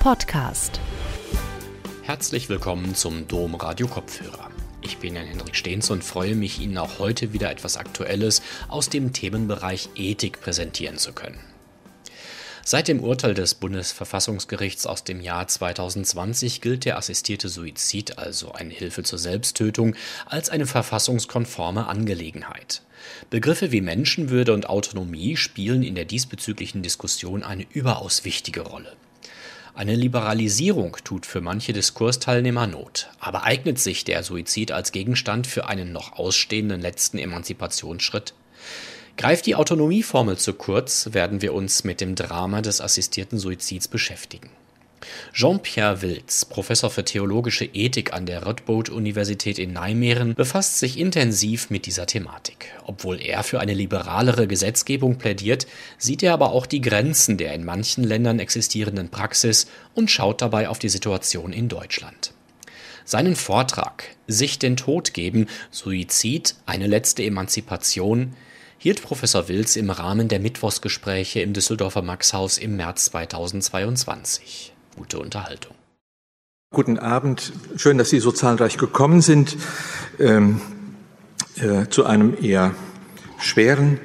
Podcast. Herzlich willkommen zum Dom Radio Kopfhörer. Ich bin Jan Hendrik Stehns und freue mich, Ihnen auch heute wieder etwas Aktuelles aus dem Themenbereich Ethik präsentieren zu können. Seit dem Urteil des Bundesverfassungsgerichts aus dem Jahr 2020 gilt der assistierte Suizid, also eine Hilfe zur Selbsttötung, als eine verfassungskonforme Angelegenheit. Begriffe wie Menschenwürde und Autonomie spielen in der diesbezüglichen Diskussion eine überaus wichtige Rolle. Eine Liberalisierung tut für manche Diskursteilnehmer Not, aber eignet sich der Suizid als Gegenstand für einen noch ausstehenden letzten Emanzipationsschritt? Greift die Autonomieformel zu kurz, werden wir uns mit dem Drama des assistierten Suizids beschäftigen. Jean-Pierre Wilz, Professor für theologische Ethik an der Radboud-Universität in Nijmegen, befasst sich intensiv mit dieser Thematik. Obwohl er für eine liberalere Gesetzgebung plädiert, sieht er aber auch die Grenzen der in manchen Ländern existierenden Praxis und schaut dabei auf die Situation in Deutschland. Seinen Vortrag Sich den Tod geben, Suizid, eine letzte Emanzipation hielt Professor Wilz im Rahmen der Mittwochsgespräche im Düsseldorfer Maxhaus im März 2022 gute Unterhaltung. Guten Abend, schön, dass Sie so zahlreich gekommen sind ähm, äh, zu einem eher schweren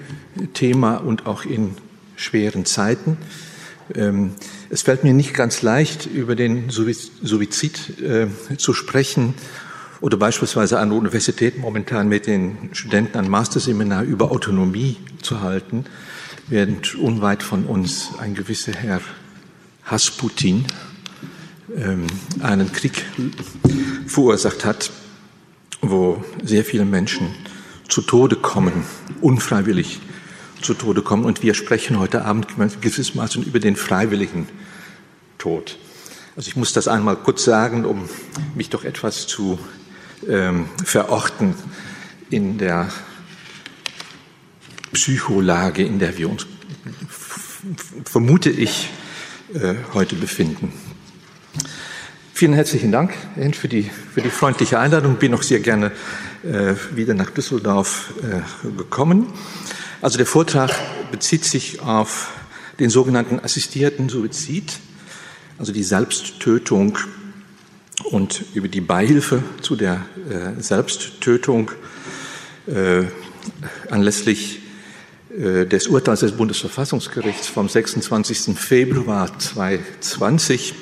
Thema und auch in schweren Zeiten. Ähm, es fällt mir nicht ganz leicht, über den Suizid äh, zu sprechen oder beispielsweise an der Universität momentan mit den Studenten ein Masterseminar über Autonomie zu halten, während unweit von uns ein gewisser Herr Hasputin ähm, einen Krieg verursacht hat, wo sehr viele Menschen zu Tode kommen, unfreiwillig zu Tode kommen. Und wir sprechen heute Abend gewissermaßen über den freiwilligen Tod. Also ich muss das einmal kurz sagen, um mich doch etwas zu ähm, verorten in der Psycholage, in der wir uns, vermute ich, heute befinden. Vielen herzlichen Dank für die, für die freundliche Einladung. Bin auch sehr gerne äh, wieder nach Düsseldorf äh, gekommen. Also der Vortrag bezieht sich auf den sogenannten assistierten Suizid, also die Selbsttötung und über die Beihilfe zu der äh, Selbsttötung äh, anlässlich äh, des Urteils des Bundesverfassungsgerichts vom 26. Februar 2020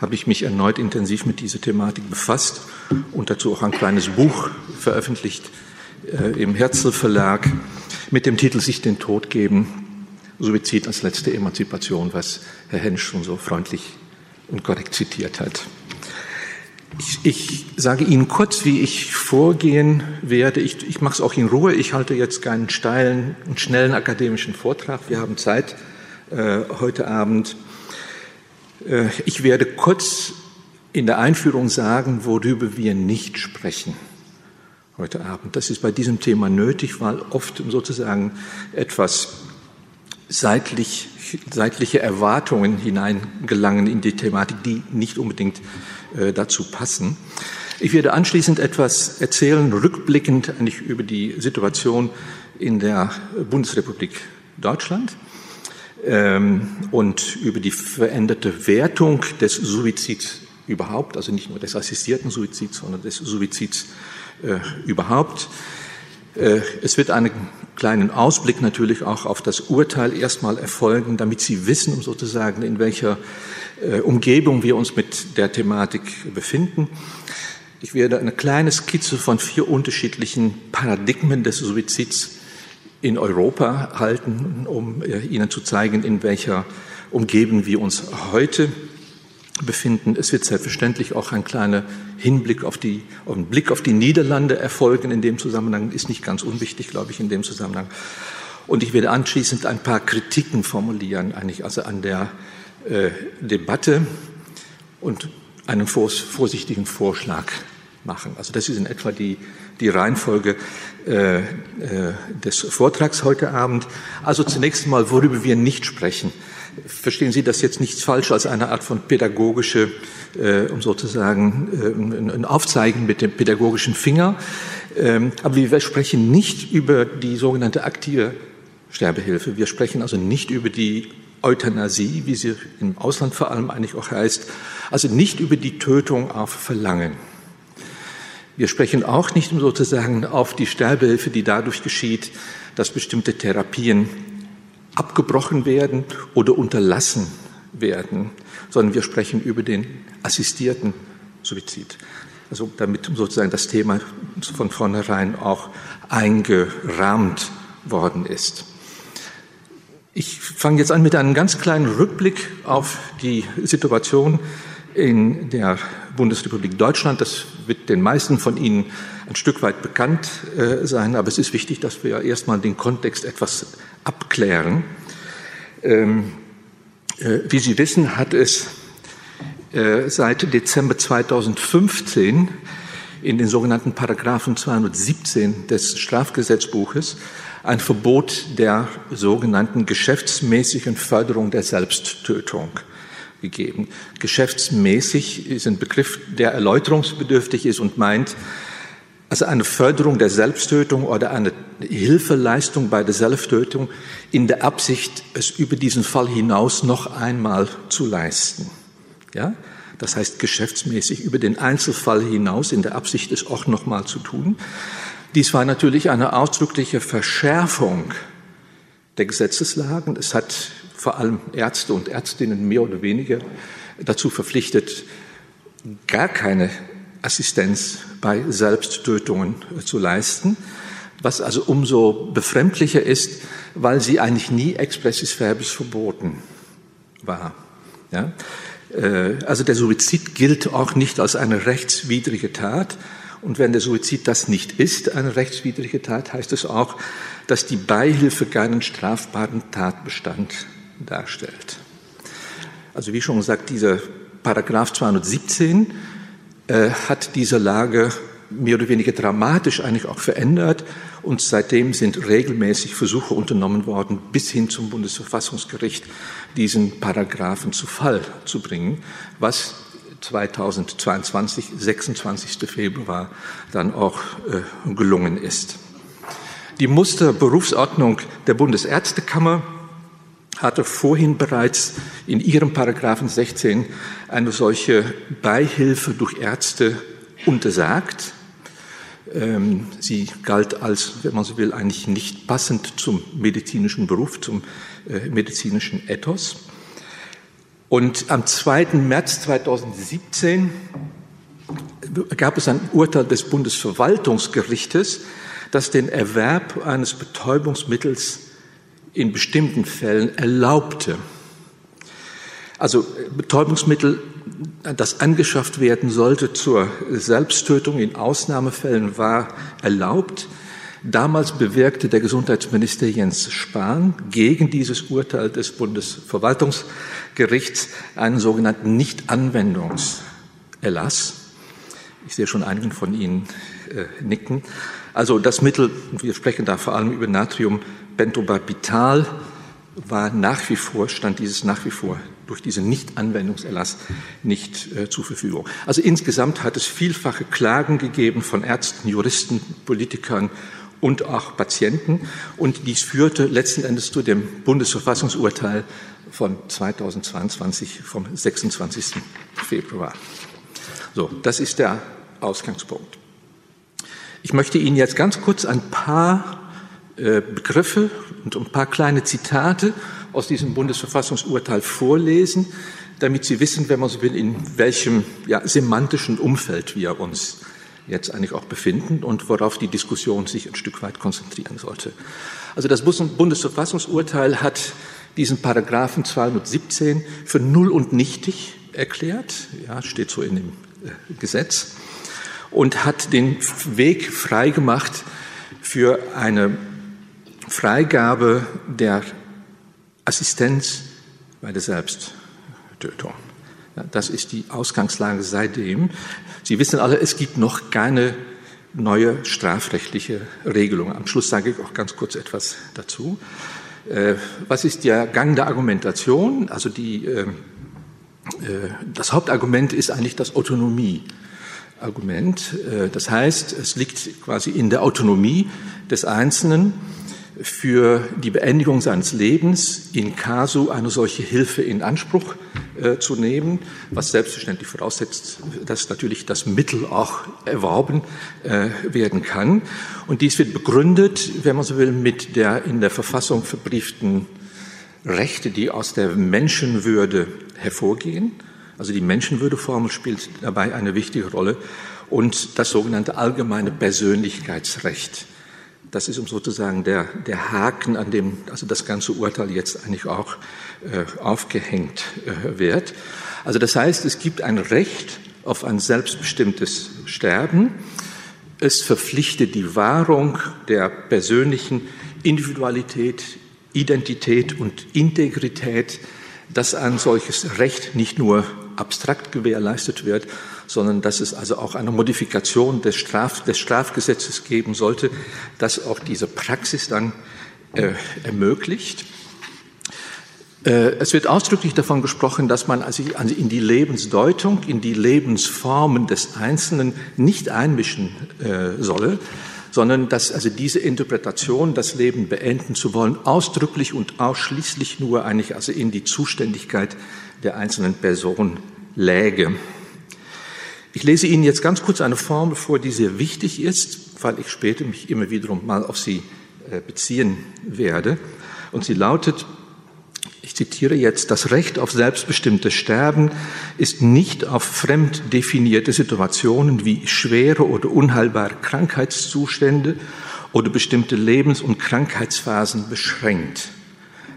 habe ich mich erneut intensiv mit dieser Thematik befasst und dazu auch ein kleines Buch veröffentlicht äh, im Herzl Verlag mit dem Titel Sich den Tod geben, Suizid als letzte Emanzipation, was Herr Hensch schon so freundlich und korrekt zitiert hat. Ich, ich sage Ihnen kurz, wie ich vorgehen werde. Ich, ich mache es auch in Ruhe. Ich halte jetzt keinen steilen und schnellen akademischen Vortrag. Wir haben Zeit äh, heute Abend. Äh, ich werde kurz in der Einführung sagen, worüber wir nicht sprechen heute Abend. Das ist bei diesem Thema nötig, weil oft sozusagen etwas seitlich, seitliche Erwartungen hineingelangen in die Thematik, die nicht unbedingt dazu passen. Ich werde anschließend etwas erzählen, rückblickend eigentlich über die Situation in der Bundesrepublik Deutschland ähm, und über die veränderte Wertung des Suizids überhaupt, also nicht nur des assistierten Suizids, sondern des Suizids äh, überhaupt. Äh, es wird einen kleinen Ausblick natürlich auch auf das Urteil erstmal erfolgen, damit Sie wissen, sozusagen, in welcher äh, Umgebung wir uns mit der Thematik befinden. Ich werde eine kleine Skizze von vier unterschiedlichen Paradigmen des Suizids in Europa halten, um äh, Ihnen zu zeigen, in welcher Umgebung wir uns heute befinden. Es wird selbstverständlich auch ein kleiner Hinblick auf die, auf Blick auf die Niederlande erfolgen in dem Zusammenhang, ist nicht ganz unwichtig, glaube ich, in dem Zusammenhang. Und ich werde anschließend ein paar Kritiken formulieren, eigentlich also an der äh, Debatte und einen vorsichtigen Vorschlag machen. Also das ist in etwa die, die Reihenfolge äh, äh, des Vortrags heute Abend. Also zunächst mal, worüber wir nicht sprechen. Verstehen Sie das jetzt nicht falsch als eine Art von pädagogische, äh, um sozusagen äh, ein Aufzeigen mit dem pädagogischen Finger. Ähm, aber wir sprechen nicht über die sogenannte aktive Sterbehilfe. Wir sprechen also nicht über die Euthanasie, wie sie im Ausland vor allem eigentlich auch heißt, also nicht über die Tötung auf Verlangen. Wir sprechen auch nicht sozusagen auf die Sterbehilfe, die dadurch geschieht, dass bestimmte Therapien abgebrochen werden oder unterlassen werden, sondern wir sprechen über den assistierten Suizid. Also damit sozusagen das Thema von vornherein auch eingerahmt worden ist. Ich fange jetzt an mit einem ganz kleinen Rückblick auf die Situation in der Bundesrepublik Deutschland. Das wird den meisten von Ihnen ein Stück weit bekannt äh, sein, aber es ist wichtig, dass wir erstmal den Kontext etwas abklären. Ähm, äh, wie Sie wissen, hat es äh, seit Dezember 2015 in den sogenannten Paragraphen 217 des Strafgesetzbuches ein Verbot der sogenannten geschäftsmäßigen Förderung der Selbsttötung gegeben. Geschäftsmäßig ist ein Begriff, der erläuterungsbedürftig ist und meint, also eine Förderung der Selbsttötung oder eine Hilfeleistung bei der Selbsttötung in der Absicht, es über diesen Fall hinaus noch einmal zu leisten. Ja? Das heißt, geschäftsmäßig über den Einzelfall hinaus in der Absicht, es auch noch mal zu tun. Dies war natürlich eine ausdrückliche Verschärfung der Gesetzeslagen. Es hat vor allem Ärzte und Ärztinnen mehr oder weniger dazu verpflichtet, gar keine Assistenz bei Selbsttötungen zu leisten, was also umso befremdlicher ist, weil sie eigentlich nie expressis verbis verboten war. Ja? Äh, also der Suizid gilt auch nicht als eine rechtswidrige Tat. Und wenn der Suizid das nicht ist, eine rechtswidrige Tat, heißt es auch, dass die Beihilfe keinen strafbaren Tatbestand darstellt. Also wie schon gesagt, dieser Paragraph 217 äh, hat diese Lage mehr oder weniger dramatisch eigentlich auch verändert und seitdem sind regelmäßig Versuche unternommen worden, bis hin zum Bundesverfassungsgericht diesen Paragraphen zu Fall zu bringen, was 2022, 26. Februar, dann auch äh, gelungen ist. Die Musterberufsordnung der Bundesärztekammer hatte vorhin bereits in ihrem Paragraphen 16 eine solche Beihilfe durch Ärzte untersagt. Ähm, sie galt als, wenn man so will, eigentlich nicht passend zum medizinischen Beruf, zum äh, medizinischen Ethos. Und am 2. März 2017 gab es ein Urteil des Bundesverwaltungsgerichtes, das den Erwerb eines Betäubungsmittels in bestimmten Fällen erlaubte. Also Betäubungsmittel, das angeschafft werden sollte zur Selbsttötung in Ausnahmefällen, war erlaubt. Damals bewirkte der Gesundheitsminister Jens Spahn gegen dieses Urteil des Bundesverwaltungsgerichts einen sogenannten Nichtanwendungserlass. Ich sehe schon einigen von Ihnen äh, nicken. Also das Mittel, wir sprechen da vor allem über Natriumbentobarbital, war nach wie vor, stand dieses nach wie vor durch diesen Nichtanwendungserlass nicht äh, zur Verfügung. Also insgesamt hat es vielfache Klagen gegeben von Ärzten, Juristen, Politikern und auch Patienten. Und dies führte letzten Endes zu dem Bundesverfassungsurteil von 2022 vom 26. Februar. So, das ist der Ausgangspunkt. Ich möchte Ihnen jetzt ganz kurz ein paar äh, Begriffe und ein paar kleine Zitate aus diesem Bundesverfassungsurteil vorlesen, damit Sie wissen, wenn man so will, in welchem ja, semantischen Umfeld wir uns jetzt eigentlich auch befinden und worauf die Diskussion sich ein Stück weit konzentrieren sollte. Also das Bundesverfassungsurteil hat diesen Paragraphen 217 für null und nichtig erklärt, ja, steht so in dem äh, Gesetz, und hat den Weg freigemacht für eine Freigabe der Assistenz bei der Selbsttötung. Das ist die Ausgangslage seitdem. Sie wissen alle, es gibt noch keine neue strafrechtliche Regelung. Am Schluss sage ich auch ganz kurz etwas dazu. Äh, was ist der Gang der Argumentation? Also die, äh, äh, das Hauptargument ist eigentlich das Autonomieargument. Das heißt, es liegt quasi in der Autonomie des Einzelnen, für die Beendigung seines Lebens in casu eine solche Hilfe in Anspruch äh, zu nehmen, was selbstverständlich voraussetzt, dass natürlich das Mittel auch erworben äh, werden kann. Und dies wird begründet, wenn man so will, mit der in der Verfassung verbrieften Rechte, die aus der Menschenwürde hervorgehen. Also die Menschenwürdeformel spielt dabei eine wichtige Rolle und das sogenannte allgemeine Persönlichkeitsrecht. Das ist sozusagen der, der Haken, an dem also das ganze Urteil jetzt eigentlich auch äh, aufgehängt äh, wird. Also das heißt, es gibt ein Recht auf ein selbstbestimmtes Sterben. Es verpflichtet die Wahrung der persönlichen Individualität, Identität und Integrität, dass ein solches Recht nicht nur abstrakt gewährleistet wird, sondern dass es also auch eine Modifikation des, Straf, des Strafgesetzes geben sollte, das auch diese Praxis dann äh, ermöglicht. Äh, es wird ausdrücklich davon gesprochen, dass man also in die Lebensdeutung, in die Lebensformen des Einzelnen nicht einmischen äh, solle, sondern dass also diese Interpretation, das Leben beenden zu wollen, ausdrücklich und ausschließlich nur eigentlich also in die Zuständigkeit der einzelnen Person läge. Ich lese Ihnen jetzt ganz kurz eine Formel vor, die sehr wichtig ist, weil ich später mich immer wiederum mal auf sie äh, beziehen werde. Und sie lautet, ich zitiere jetzt, das Recht auf selbstbestimmtes Sterben ist nicht auf fremd definierte Situationen wie schwere oder unheilbare Krankheitszustände oder bestimmte Lebens- und Krankheitsphasen beschränkt.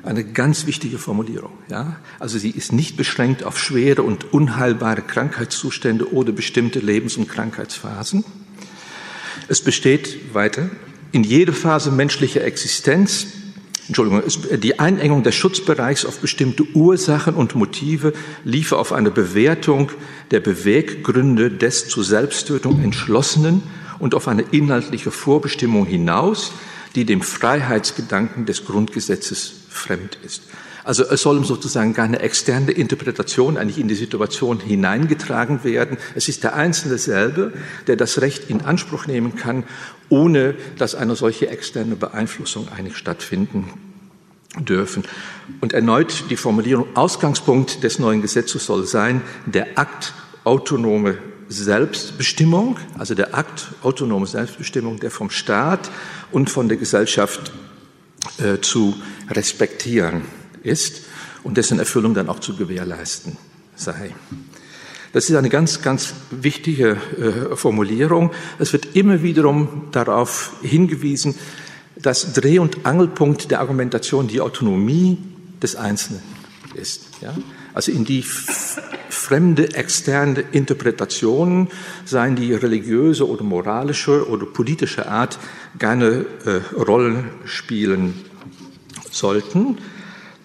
Eine ganz wichtige Formulierung. Ja? Also sie ist nicht beschränkt auf schwere und unheilbare Krankheitszustände oder bestimmte Lebens- und Krankheitsphasen. Es besteht weiter in jeder Phase menschlicher Existenz Entschuldigung, die Einengung des Schutzbereichs auf bestimmte Ursachen und Motive liefe auf eine Bewertung der Beweggründe des zur Selbsttötung Entschlossenen und auf eine inhaltliche Vorbestimmung hinaus, die dem Freiheitsgedanken des Grundgesetzes fremd ist. Also es soll sozusagen keine externe Interpretation eigentlich in die Situation hineingetragen werden. Es ist der Einzelne selber, der das Recht in Anspruch nehmen kann, ohne dass eine solche externe Beeinflussung eigentlich stattfinden dürfen. Und erneut die Formulierung, Ausgangspunkt des neuen Gesetzes soll sein, der Akt autonome Selbstbestimmung, also der Akt autonome Selbstbestimmung, der vom Staat und von der Gesellschaft äh, zu respektieren ist und dessen Erfüllung dann auch zu gewährleisten sei. Das ist eine ganz, ganz wichtige äh, Formulierung. Es wird immer wiederum darauf hingewiesen, dass Dreh- und Angelpunkt der Argumentation die Autonomie des Einzelnen ist. Ja? Also in die fremde, externe Interpretationen, seien die religiöse oder moralische oder politische Art, keine äh, Rollen spielen sollten.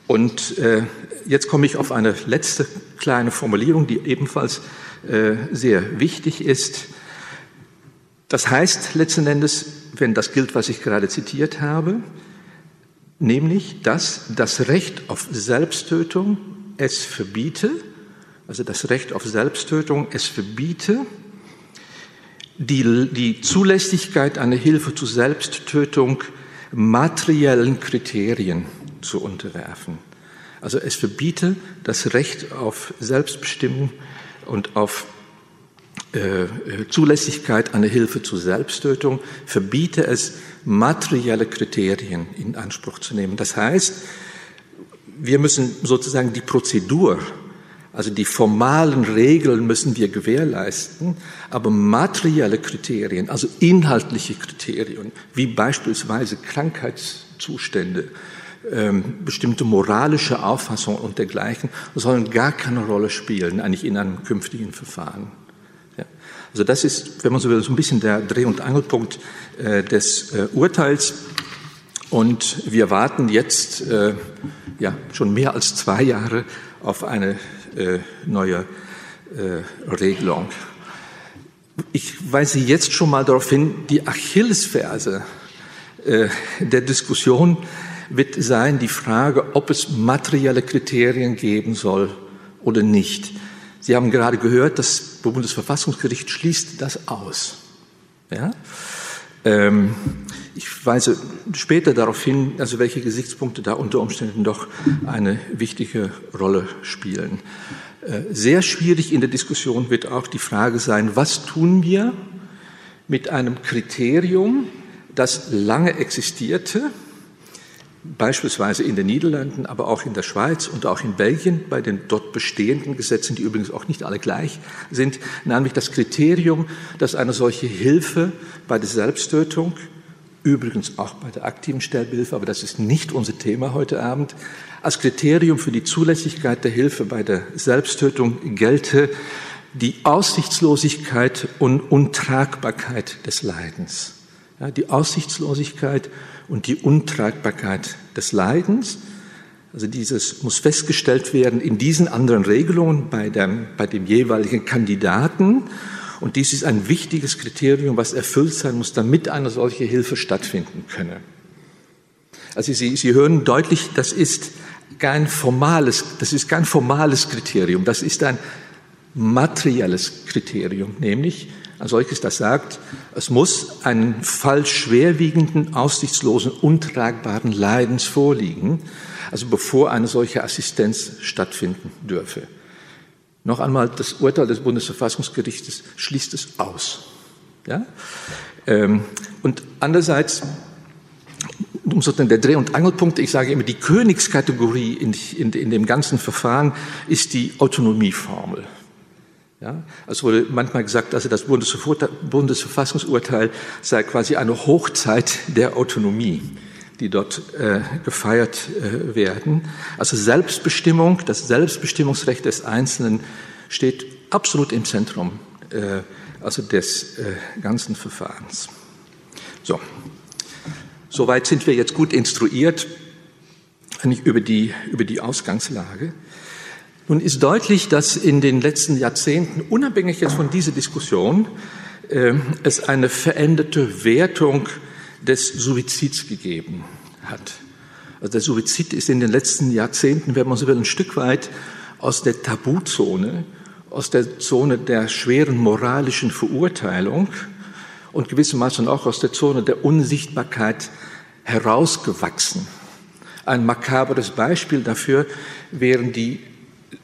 Und äh, jetzt komme ich auf eine letzte kleine Formulierung, die ebenfalls äh, sehr wichtig ist. Das heißt letzten Endes, wenn das gilt, was ich gerade zitiert habe, nämlich, dass das Recht auf Selbsttötung es verbiete, also das Recht auf Selbsttötung es verbiete, die, die Zulässigkeit einer Hilfe zur Selbsttötung materiellen Kriterien zu unterwerfen. Also es verbiete das Recht auf Selbstbestimmung und auf äh, Zulässigkeit einer Hilfe zur Selbsttötung, verbiete es, materielle Kriterien in Anspruch zu nehmen. Das heißt, wir müssen sozusagen die Prozedur, also die formalen Regeln müssen wir gewährleisten, aber materielle Kriterien, also inhaltliche Kriterien, wie beispielsweise Krankheitszustände, ähm, bestimmte moralische Auffassungen und dergleichen, sollen gar keine Rolle spielen, eigentlich in einem künftigen Verfahren. Also das ist, wenn man so will, so ein bisschen der Dreh- und Angelpunkt äh, des äh, Urteils. Und wir warten jetzt äh, ja, schon mehr als zwei Jahre auf eine äh, neue äh, Regelung. Ich weise jetzt schon mal darauf hin, die Achillesferse äh, der Diskussion wird sein die Frage, ob es materielle Kriterien geben soll oder nicht. Sie haben gerade gehört, das Bundesverfassungsgericht schließt das aus. Ja? Ähm, ich weise später darauf hin, also welche Gesichtspunkte da unter Umständen doch eine wichtige Rolle spielen. Äh, sehr schwierig in der Diskussion wird auch die Frage sein, was tun wir mit einem Kriterium, das lange existierte, beispielsweise in den Niederlanden, aber auch in der Schweiz und auch in Belgien bei den dort bestehenden Gesetzen, die übrigens auch nicht alle gleich sind, nämlich das Kriterium, dass eine solche Hilfe bei der Selbsttötung, übrigens auch bei der aktiven Sterbehilfe, aber das ist nicht unser Thema heute Abend, als Kriterium für die Zulässigkeit der Hilfe bei der Selbsttötung gelte die Aussichtslosigkeit und Untragbarkeit des Leidens. Ja, die Aussichtslosigkeit und die Untragbarkeit des Leidens. Also dieses muss festgestellt werden in diesen anderen Regelungen bei dem, bei dem jeweiligen Kandidaten. Und dies ist ein wichtiges Kriterium, was erfüllt sein muss, damit eine solche Hilfe stattfinden könne. Also Sie, Sie hören deutlich, das ist kein formales, das ist kein formales Kriterium, das ist ein materielles Kriterium, nämlich ein solches, das sagt, es muss einen Fall schwerwiegenden, aussichtslosen, untragbaren Leidens vorliegen, also bevor eine solche Assistenz stattfinden dürfe. Noch einmal, das Urteil des Bundesverfassungsgerichtes schließt es aus. Ja? Ähm, und andererseits, sozusagen der Dreh- und Angelpunkt, ich sage immer, die Königskategorie in, in, in dem ganzen Verfahren ist die Autonomieformel. Ja, es wurde manchmal gesagt, also das Bundesverfassungsurteil sei quasi eine Hochzeit der Autonomie, die dort äh, gefeiert äh, werden. Also Selbstbestimmung, das Selbstbestimmungsrecht des Einzelnen steht absolut im Zentrum äh, also des äh, ganzen Verfahrens. So, soweit sind wir jetzt gut instruiert über die, über die Ausgangslage. Nun ist deutlich, dass in den letzten Jahrzehnten, unabhängig jetzt von dieser Diskussion, äh, es eine veränderte Wertung des Suizids gegeben hat. Also der Suizid ist in den letzten Jahrzehnten, wenn man so will, ein Stück weit aus der Tabuzone, aus der Zone der schweren moralischen Verurteilung und gewissermaßen auch aus der Zone der Unsichtbarkeit herausgewachsen. Ein makabres Beispiel dafür wären die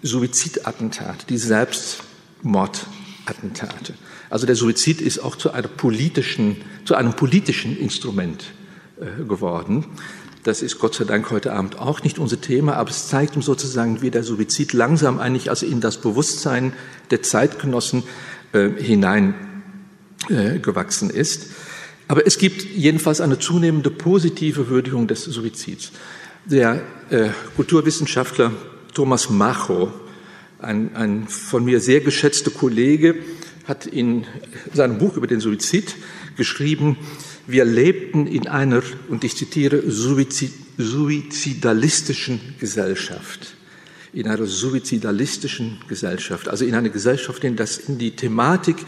Suizidattentate, die Selbstmordattentate. Also der Suizid ist auch zu, politischen, zu einem politischen Instrument äh, geworden. Das ist Gott sei Dank heute Abend auch nicht unser Thema, aber es zeigt uns sozusagen, wie der Suizid langsam eigentlich also in das Bewusstsein der Zeitgenossen äh, hineingewachsen äh, ist. Aber es gibt jedenfalls eine zunehmende positive Würdigung des Suizids. Der äh, Kulturwissenschaftler Thomas Macho, ein, ein von mir sehr geschätzter Kollege, hat in seinem Buch über den Suizid geschrieben, wir lebten in einer, und ich zitiere, suizidalistischen Gesellschaft. In einer suizidalistischen Gesellschaft, also in einer Gesellschaft, in der die Thematik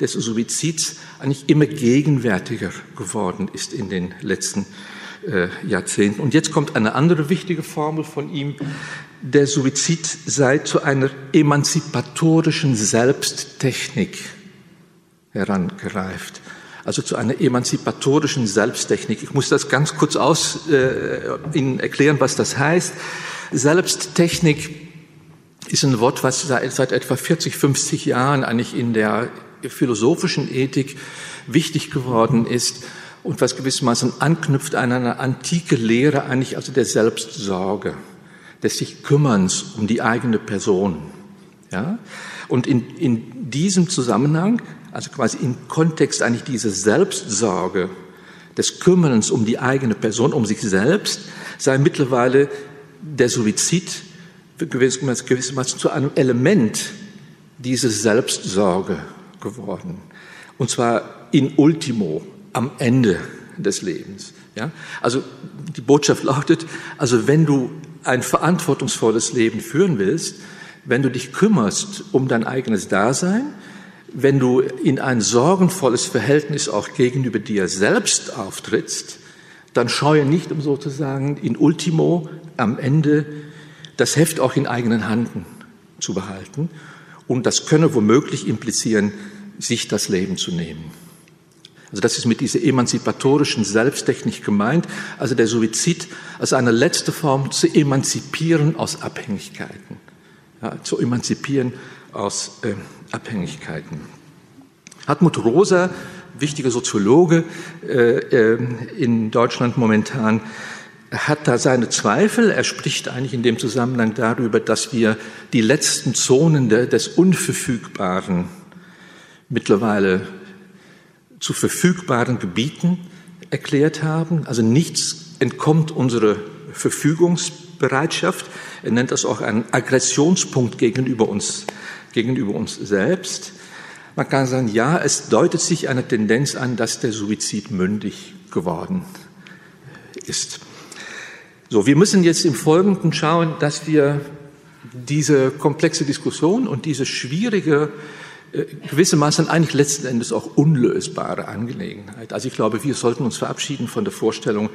des Suizids eigentlich immer gegenwärtiger geworden ist in den letzten äh, Jahrzehnten. Und jetzt kommt eine andere wichtige Formel von ihm, der Suizid sei zu einer emanzipatorischen Selbsttechnik herangereift. Also zu einer emanzipatorischen Selbsttechnik. Ich muss das ganz kurz aus äh, Ihnen erklären, was das heißt. Selbsttechnik ist ein Wort, was seit, seit etwa 40, 50 Jahren eigentlich in der philosophischen Ethik wichtig geworden ist und was gewissermaßen anknüpft an eine antike Lehre eigentlich also der Selbstsorge des sich Kümmerns um die eigene Person. Ja? Und in, in diesem Zusammenhang, also quasi im Kontext eigentlich dieser Selbstsorge, des Kümmerns um die eigene Person, um sich selbst, sei mittlerweile der Suizid gewissermaßen, zu einem Element dieser Selbstsorge geworden. Und zwar in ultimo, am Ende des Lebens. Ja? Also die Botschaft lautet, also wenn du ein verantwortungsvolles Leben führen willst, wenn du dich kümmerst um dein eigenes Dasein, wenn du in ein sorgenvolles Verhältnis auch gegenüber dir selbst auftrittst, dann scheue nicht, um sozusagen in Ultimo am Ende das Heft auch in eigenen Händen zu behalten. Und das könne womöglich implizieren, sich das Leben zu nehmen. Also das ist mit dieser emanzipatorischen Selbsttechnik gemeint, also der Suizid als eine letzte Form zu emanzipieren aus Abhängigkeiten, ja, zu emanzipieren aus äh, Abhängigkeiten. Hartmut Rosa, wichtiger Soziologe äh, äh, in Deutschland momentan, hat da seine Zweifel. Er spricht eigentlich in dem Zusammenhang darüber, dass wir die letzten Zonen des Unverfügbaren mittlerweile zu verfügbaren Gebieten erklärt haben. Also nichts entkommt unserer Verfügungsbereitschaft. Er nennt das auch einen Aggressionspunkt gegenüber uns, gegenüber uns selbst. Man kann sagen, ja, es deutet sich eine Tendenz an, dass der Suizid mündig geworden ist. So, wir müssen jetzt im Folgenden schauen, dass wir diese komplexe Diskussion und diese schwierige, gewissermaßen eigentlich letzten Endes auch unlösbare Angelegenheit. Also ich glaube, wir sollten uns verabschieden von der Vorstellung,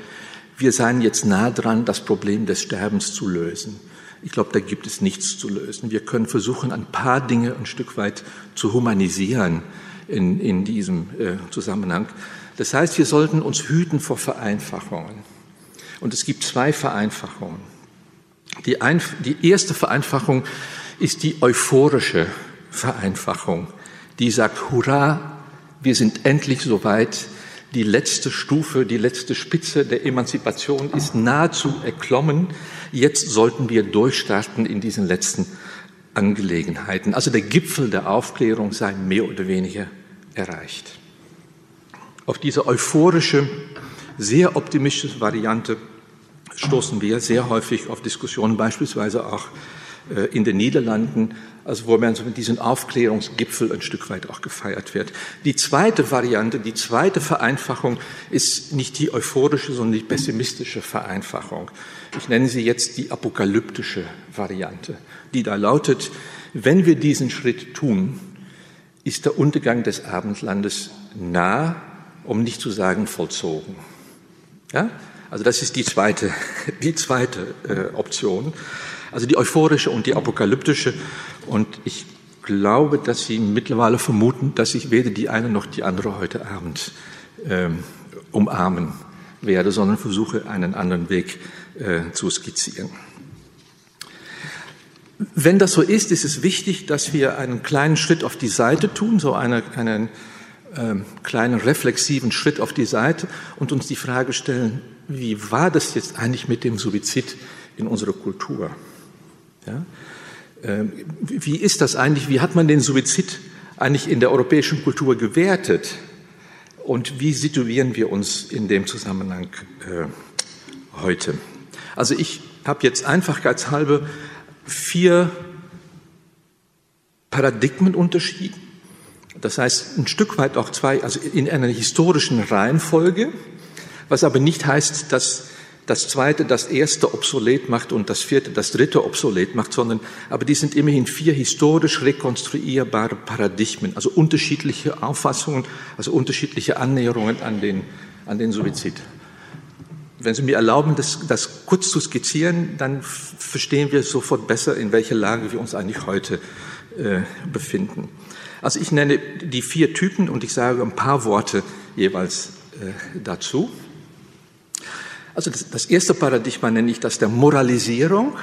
wir seien jetzt nah dran, das Problem des Sterbens zu lösen. Ich glaube, da gibt es nichts zu lösen. Wir können versuchen, ein paar Dinge ein Stück weit zu humanisieren in, in diesem äh, Zusammenhang. Das heißt, wir sollten uns hüten vor Vereinfachungen. Und es gibt zwei Vereinfachungen. Die, ein, die erste Vereinfachung ist die euphorische Vereinfachung, die sagt, hurra, wir sind endlich soweit, die letzte Stufe, die letzte Spitze der Emanzipation ist nahezu erklommen, jetzt sollten wir durchstarten in diesen letzten Angelegenheiten. Also der Gipfel der Aufklärung sei mehr oder weniger erreicht. Auf diese euphorische sehr optimistische Variante stoßen wir sehr häufig auf Diskussionen, beispielsweise auch äh, in den Niederlanden, also wo man so mit diesem Aufklärungsgipfel ein Stück weit auch gefeiert wird. Die zweite Variante, die zweite Vereinfachung ist nicht die euphorische, sondern die pessimistische Vereinfachung. Ich nenne sie jetzt die apokalyptische Variante, die da lautet, wenn wir diesen Schritt tun, ist der Untergang des Abendlandes nah, um nicht zu sagen vollzogen. Ja? Also das ist die zweite, die zweite äh, Option. Also die euphorische und die apokalyptische. Und ich glaube, dass Sie mittlerweile vermuten, dass ich weder die eine noch die andere heute Abend ähm, umarmen werde, sondern versuche, einen anderen Weg äh, zu skizzieren. Wenn das so ist, ist es wichtig, dass wir einen kleinen Schritt auf die Seite tun, so eine, einen ähm, kleinen reflexiven Schritt auf die Seite und uns die Frage stellen, wie war das jetzt eigentlich mit dem Suizid in unserer Kultur? Ja? Ähm, wie ist das eigentlich, wie hat man den Suizid eigentlich in der europäischen Kultur gewertet? Und wie situieren wir uns in dem Zusammenhang äh, heute? Also ich habe jetzt einfachheitshalber vier Paradigmen unterschieden das heißt, ein Stück weit auch zwei, also in einer historischen Reihenfolge, was aber nicht heißt, dass das zweite das erste obsolet macht und das vierte das dritte obsolet macht, sondern aber die sind immerhin vier historisch rekonstruierbare Paradigmen, also unterschiedliche Auffassungen, also unterschiedliche Annäherungen an den, an den Suizid. Wenn Sie mir erlauben, das, das kurz zu skizzieren, dann verstehen wir sofort besser, in welcher Lage wir uns eigentlich heute äh, befinden. Also ich nenne die vier Typen und ich sage ein paar Worte jeweils äh, dazu. Also das, das, erste Paradigma nenne ich das der Moralisierung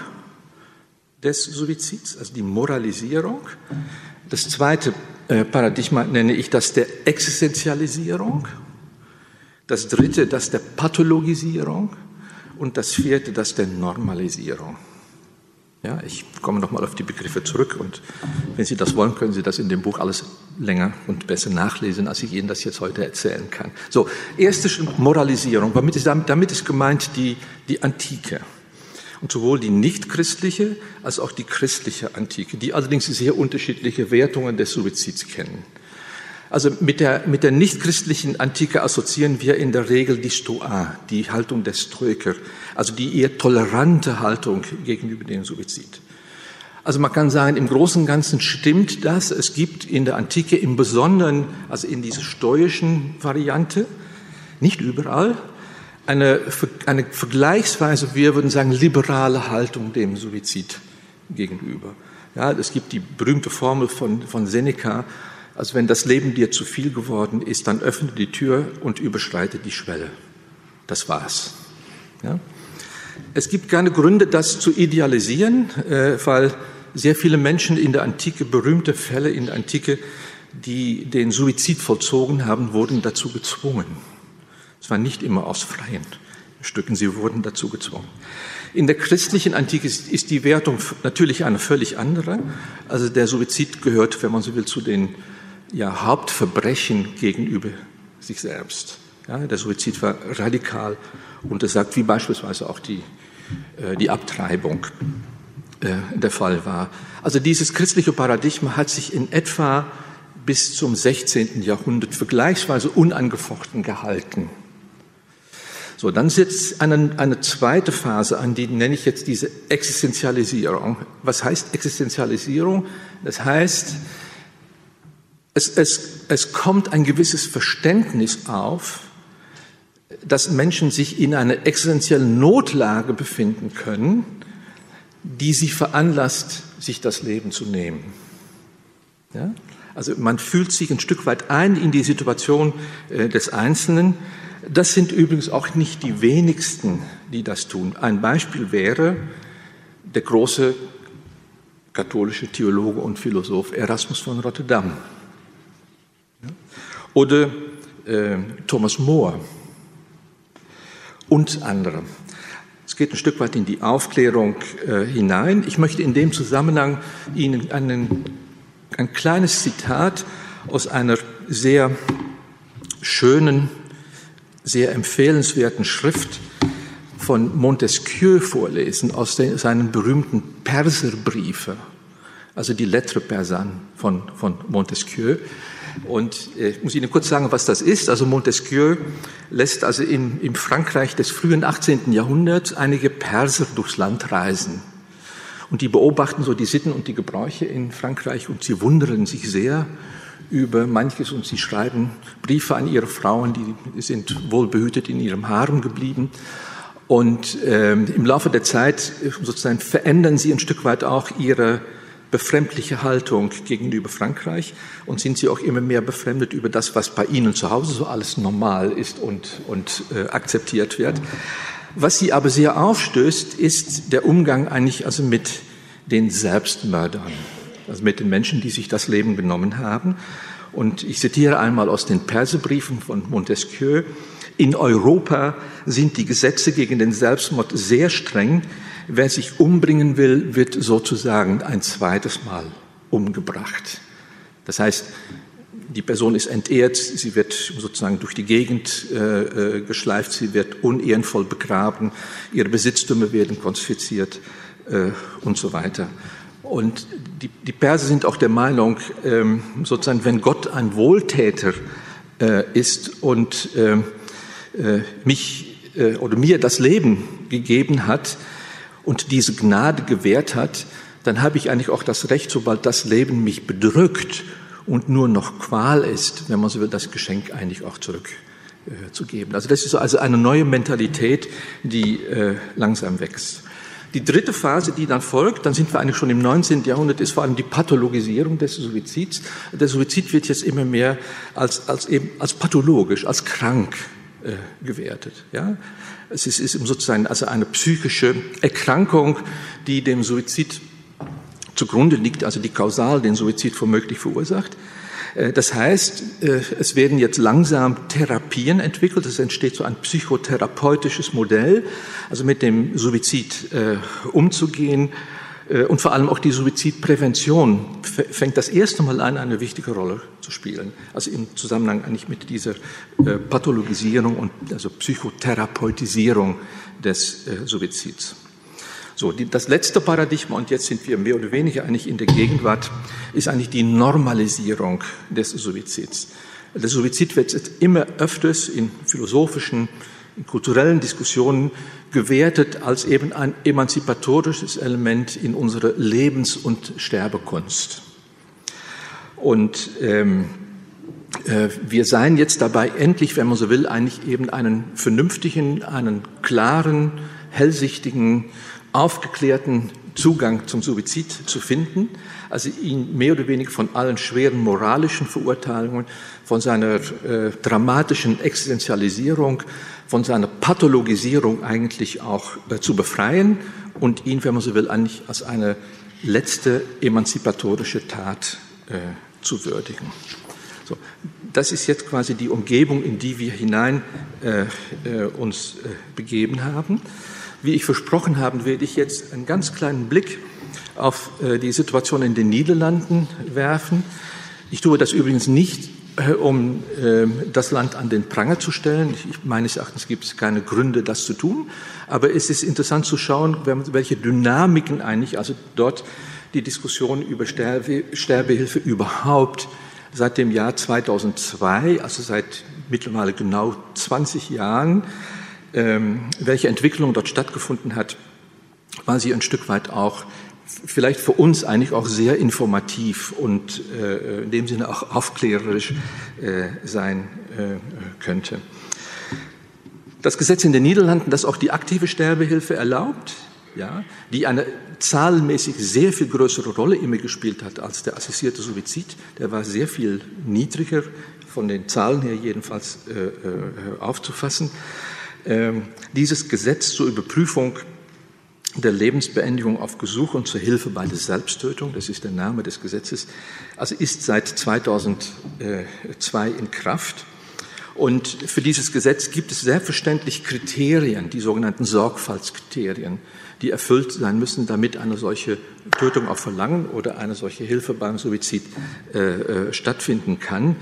des Suizids, also die Moralisierung. Das zweite äh, Paradigma nenne ich das der Existenzialisierung. Das dritte das der Pathologisierung und das vierte das der Normalisierung. Ja, ich komme nochmal auf die Begriffe zurück und wenn Sie das wollen, können Sie das in dem Buch alles länger und besser nachlesen, als ich Ihnen das jetzt heute erzählen kann. So, erste Moralisierung. Damit ist, damit ist gemeint die, die Antike. Und sowohl die nichtchristliche als auch die christliche Antike, die allerdings sehr unterschiedliche Wertungen des Suizids kennen. Also mit der, mit der nichtchristlichen Antike assoziieren wir in der Regel die Stoa, die Haltung der Stoiker, also die eher tolerante Haltung gegenüber dem Suizid. Also man kann sagen, im Großen und Ganzen stimmt das. Es gibt in der Antike im Besonderen, also in dieser stoischen Variante, nicht überall, eine, eine vergleichsweise, wir würden sagen, liberale Haltung dem Suizid gegenüber. Ja, es gibt die berühmte Formel von, von Seneca, Also wenn das Leben dir zu viel geworden ist, dann öffne die Tür und überschreite die Schwelle. Das war's. Ja? Es gibt keine Gründe, das zu idealisieren, äh, weil sehr viele Menschen in der Antike, berühmte Fälle in der Antike, die den Suizid vollzogen haben, wurden dazu gezwungen. Es war nicht immer aus freien Stücken, sie wurden dazu gezwungen. In der christlichen Antike ist die Wertung natürlich eine völlig andere. Also der Suizid gehört, wenn man so will, zu den ja, Hauptverbrechen gegenüber sich selbst. Ja, der Suizid war radikal untersagt, wie beispielsweise auch die, äh, die Abtreibung äh, der Fall war. Also dieses christliche Paradigma hat sich in etwa bis zum 16. Jahrhundert vergleichsweise unangefochten gehalten. So, dann sitzt eine, eine zweite Phase an, die nenne ich jetzt diese Existenzialisierung. Was heißt Existenzialisierung? Das heißt, es, es, es kommt ein gewisses Verständnis auf, dass Menschen sich in einer existenziellen Notlage befinden können, die sie veranlasst, sich das Leben zu nehmen. Ja? Also man fühlt sich ein Stück weit ein in die Situation äh, des Einzelnen. Das sind übrigens auch nicht die wenigsten, die das tun. Ein Beispiel wäre der große katholische Theologe und Philosoph Erasmus von Rotterdam. Oder äh, Thomas More und andere. Es geht ein Stück weit in die Aufklärung äh, hinein. Ich möchte in dem Zusammenhang Ihnen einen, ein kleines Zitat aus einer sehr schönen, sehr empfehlenswerten Schrift von Montesquieu vorlesen, aus den, seinen berühmten Perserbriefe, also die Lettre Persane von, von Montesquieu. Und äh, ich muss Ihnen kurz sagen, was das ist. Also Montesquieu lässt also in, im Frankreich des frühen 18. Jahrhunderts einige Perser durchs Land reisen. Und die beobachten so die Sitten und die Gebräuche in Frankreich und sie wundern sich sehr über manches und sie schreiben Briefe an ihre Frauen, die sind wohlbehütet in ihrem Harem geblieben. Und ähm, im Laufe der Zeit äh, sozusagen verändern sie ein Stück weit auch ihre befremdliche Haltung gegenüber Frankreich und sind sie auch immer mehr befremdet über das, was bei ihnen zu Hause so alles normal ist und, und äh, akzeptiert wird. Was sie aber sehr aufstößt, ist der Umgang eigentlich also mit den Selbstmördern, also mit den Menschen, die sich das Leben genommen haben. Und ich zitiere einmal aus den Persebriefen von Montesquieu. In Europa sind die Gesetze gegen den Selbstmord sehr streng. Wer sich umbringen will, wird sozusagen ein zweites Mal umgebracht. Das heißt, die Person ist entehrt, sie wird sozusagen durch die Gegend äh, äh, geschleift, sie wird unehrenvoll begraben, ihre Besitztümer werden konfiziert äh, und so weiter. Und die, die Perser sind auch der Meinung, ähm, sozusagen, wenn Gott ein Wohltäter äh, ist und ähm, äh, mich äh, oder mir das Leben gegeben hat, und diese Gnade gewährt hat, dann habe ich eigentlich auch das Recht, sobald das Leben mich bedrückt und nur noch Qual ist, wenn man so will, das Geschenk eigentlich auch zurückzugeben. Äh, also das ist also eine neue Mentalität, die äh, langsam wächst. Die dritte Phase, die dann folgt, dann sind wir eigentlich schon im 19. Jahrhundert, ist vor allem die Pathologisierung des Suizids. Der Suizid wird jetzt immer mehr als, als eben, als pathologisch, als krank äh, gewertet. Ja? Es ist, ist sozusagen also eine psychische Erkrankung, die dem Suizid zugrunde liegt, also die kausal den Suizid womöglich verursacht. Äh, das heißt, äh, es werden jetzt langsam Therapien entwickelt. Es entsteht so ein psychotherapeutisches Modell, also mit dem Suizid äh, umzugehen. Und vor allem auch die Suizidprävention fängt das erste Mal an, eine wichtige Rolle zu spielen. Also im Zusammenhang eigentlich mit dieser Pathologisierung und also Psychotherapeutisierung des Suizids. So, die, das letzte Paradigma, und jetzt sind wir mehr oder weniger eigentlich in der Gegenwart, ist eigentlich die Normalisierung des Suizids. Der Suizid wird jetzt immer öfters in philosophischen, in kulturellen Diskussionen gewertet als eben ein emanzipatorisches Element in unserer Lebens- und Sterbekunst. Und ähm, äh, wir seien jetzt dabei endlich, wenn man so will, eigentlich eben einen vernünftigen, einen klaren, hellsichtigen, aufgeklärten Zugang zum Suizid zu finden, also ihn mehr oder weniger von allen schweren moralischen Verurteilungen, von seiner äh, dramatischen Existenzialisierung, von seiner Pathologisierung eigentlich auch zu befreien und ihn, wenn man so will, eigentlich als eine letzte emanzipatorische Tat äh, zu würdigen. So, das ist jetzt quasi die Umgebung, in die wir hinein äh, äh, uns äh, begeben haben. Wie ich versprochen habe, werde ich jetzt einen ganz kleinen Blick auf äh, die Situation in den Niederlanden werfen. Ich tue das übrigens nicht, um äh, das Land an den Pranger zu stellen. Meines Erachtens gibt es keine Gründe, das zu tun. Aber es ist interessant zu schauen, welche Dynamiken eigentlich, also dort die Diskussion über Sterbe, Sterbehilfe überhaupt seit dem Jahr 2002, also seit mittlerweile genau 20 Jahren, ähm, welche Entwicklung dort stattgefunden hat, war sie ein Stück weit auch vielleicht für uns eigentlich auch sehr informativ und äh, in dem Sinne auch aufklärerisch äh, sein äh, könnte. Das Gesetz in den Niederlanden, das auch die aktive Sterbehilfe erlaubt, ja, die eine zahlenmäßig sehr viel größere Rolle immer gespielt hat als der assistierte Suizid. Der war sehr viel niedriger, von den Zahlen her jedenfalls äh, äh, aufzufassen. Ähm, dieses Gesetz zur Überprüfung der Lebensbeendigung auf Gesuch und zur Hilfe bei der Selbsttötung, das ist der Name des Gesetzes, also ist seit 2002 in Kraft. Und für dieses Gesetz gibt es selbstverständlich Kriterien, die sogenannten Sorgfaltskriterien, die erfüllt sein müssen, damit eine solche Tötung auf Verlangen oder eine solche Hilfe beim Suizid äh, äh, stattfinden kann.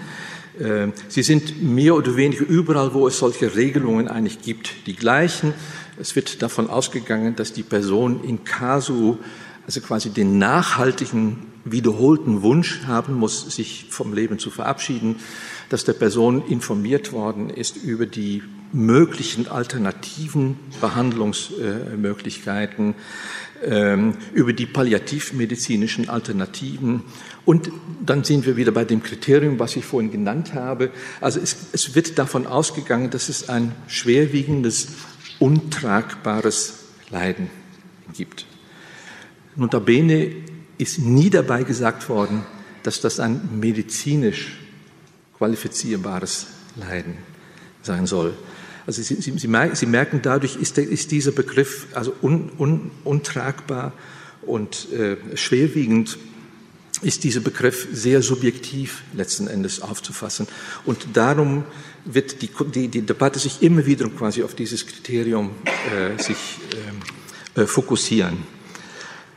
Äh, sie sind mehr oder weniger überall, wo es solche Regelungen eigentlich gibt, die gleichen. Es wird davon ausgegangen, dass die Person in casu, also quasi den nachhaltigen, wiederholten Wunsch haben muss, sich vom Leben zu verabschieden, dass der Person informiert worden ist über die möglichen alternativen Behandlungsmöglichkeiten, ähm, über die palliativmedizinischen Alternativen. Und dann sind wir wieder bei dem Kriterium, was ich vorhin genannt habe. Also es, es wird davon ausgegangen, dass es ein schwerwiegendes, untragbares Leiden gibt. Notabene ist nie dabei gesagt worden, dass das ein medizinisch qualifizierbares Leiden sein soll. Also Sie, Sie, Sie, merken, dadurch ist, der, ist, dieser Begriff also un, un, untragbar und äh, schwerwiegend ist dieser Begriff sehr subjektiv letzten Endes aufzufassen. Und darum wird die, die, die Debatte sich immer wieder quasi auf dieses Kriterium äh, sich ähm, äh, fokussieren.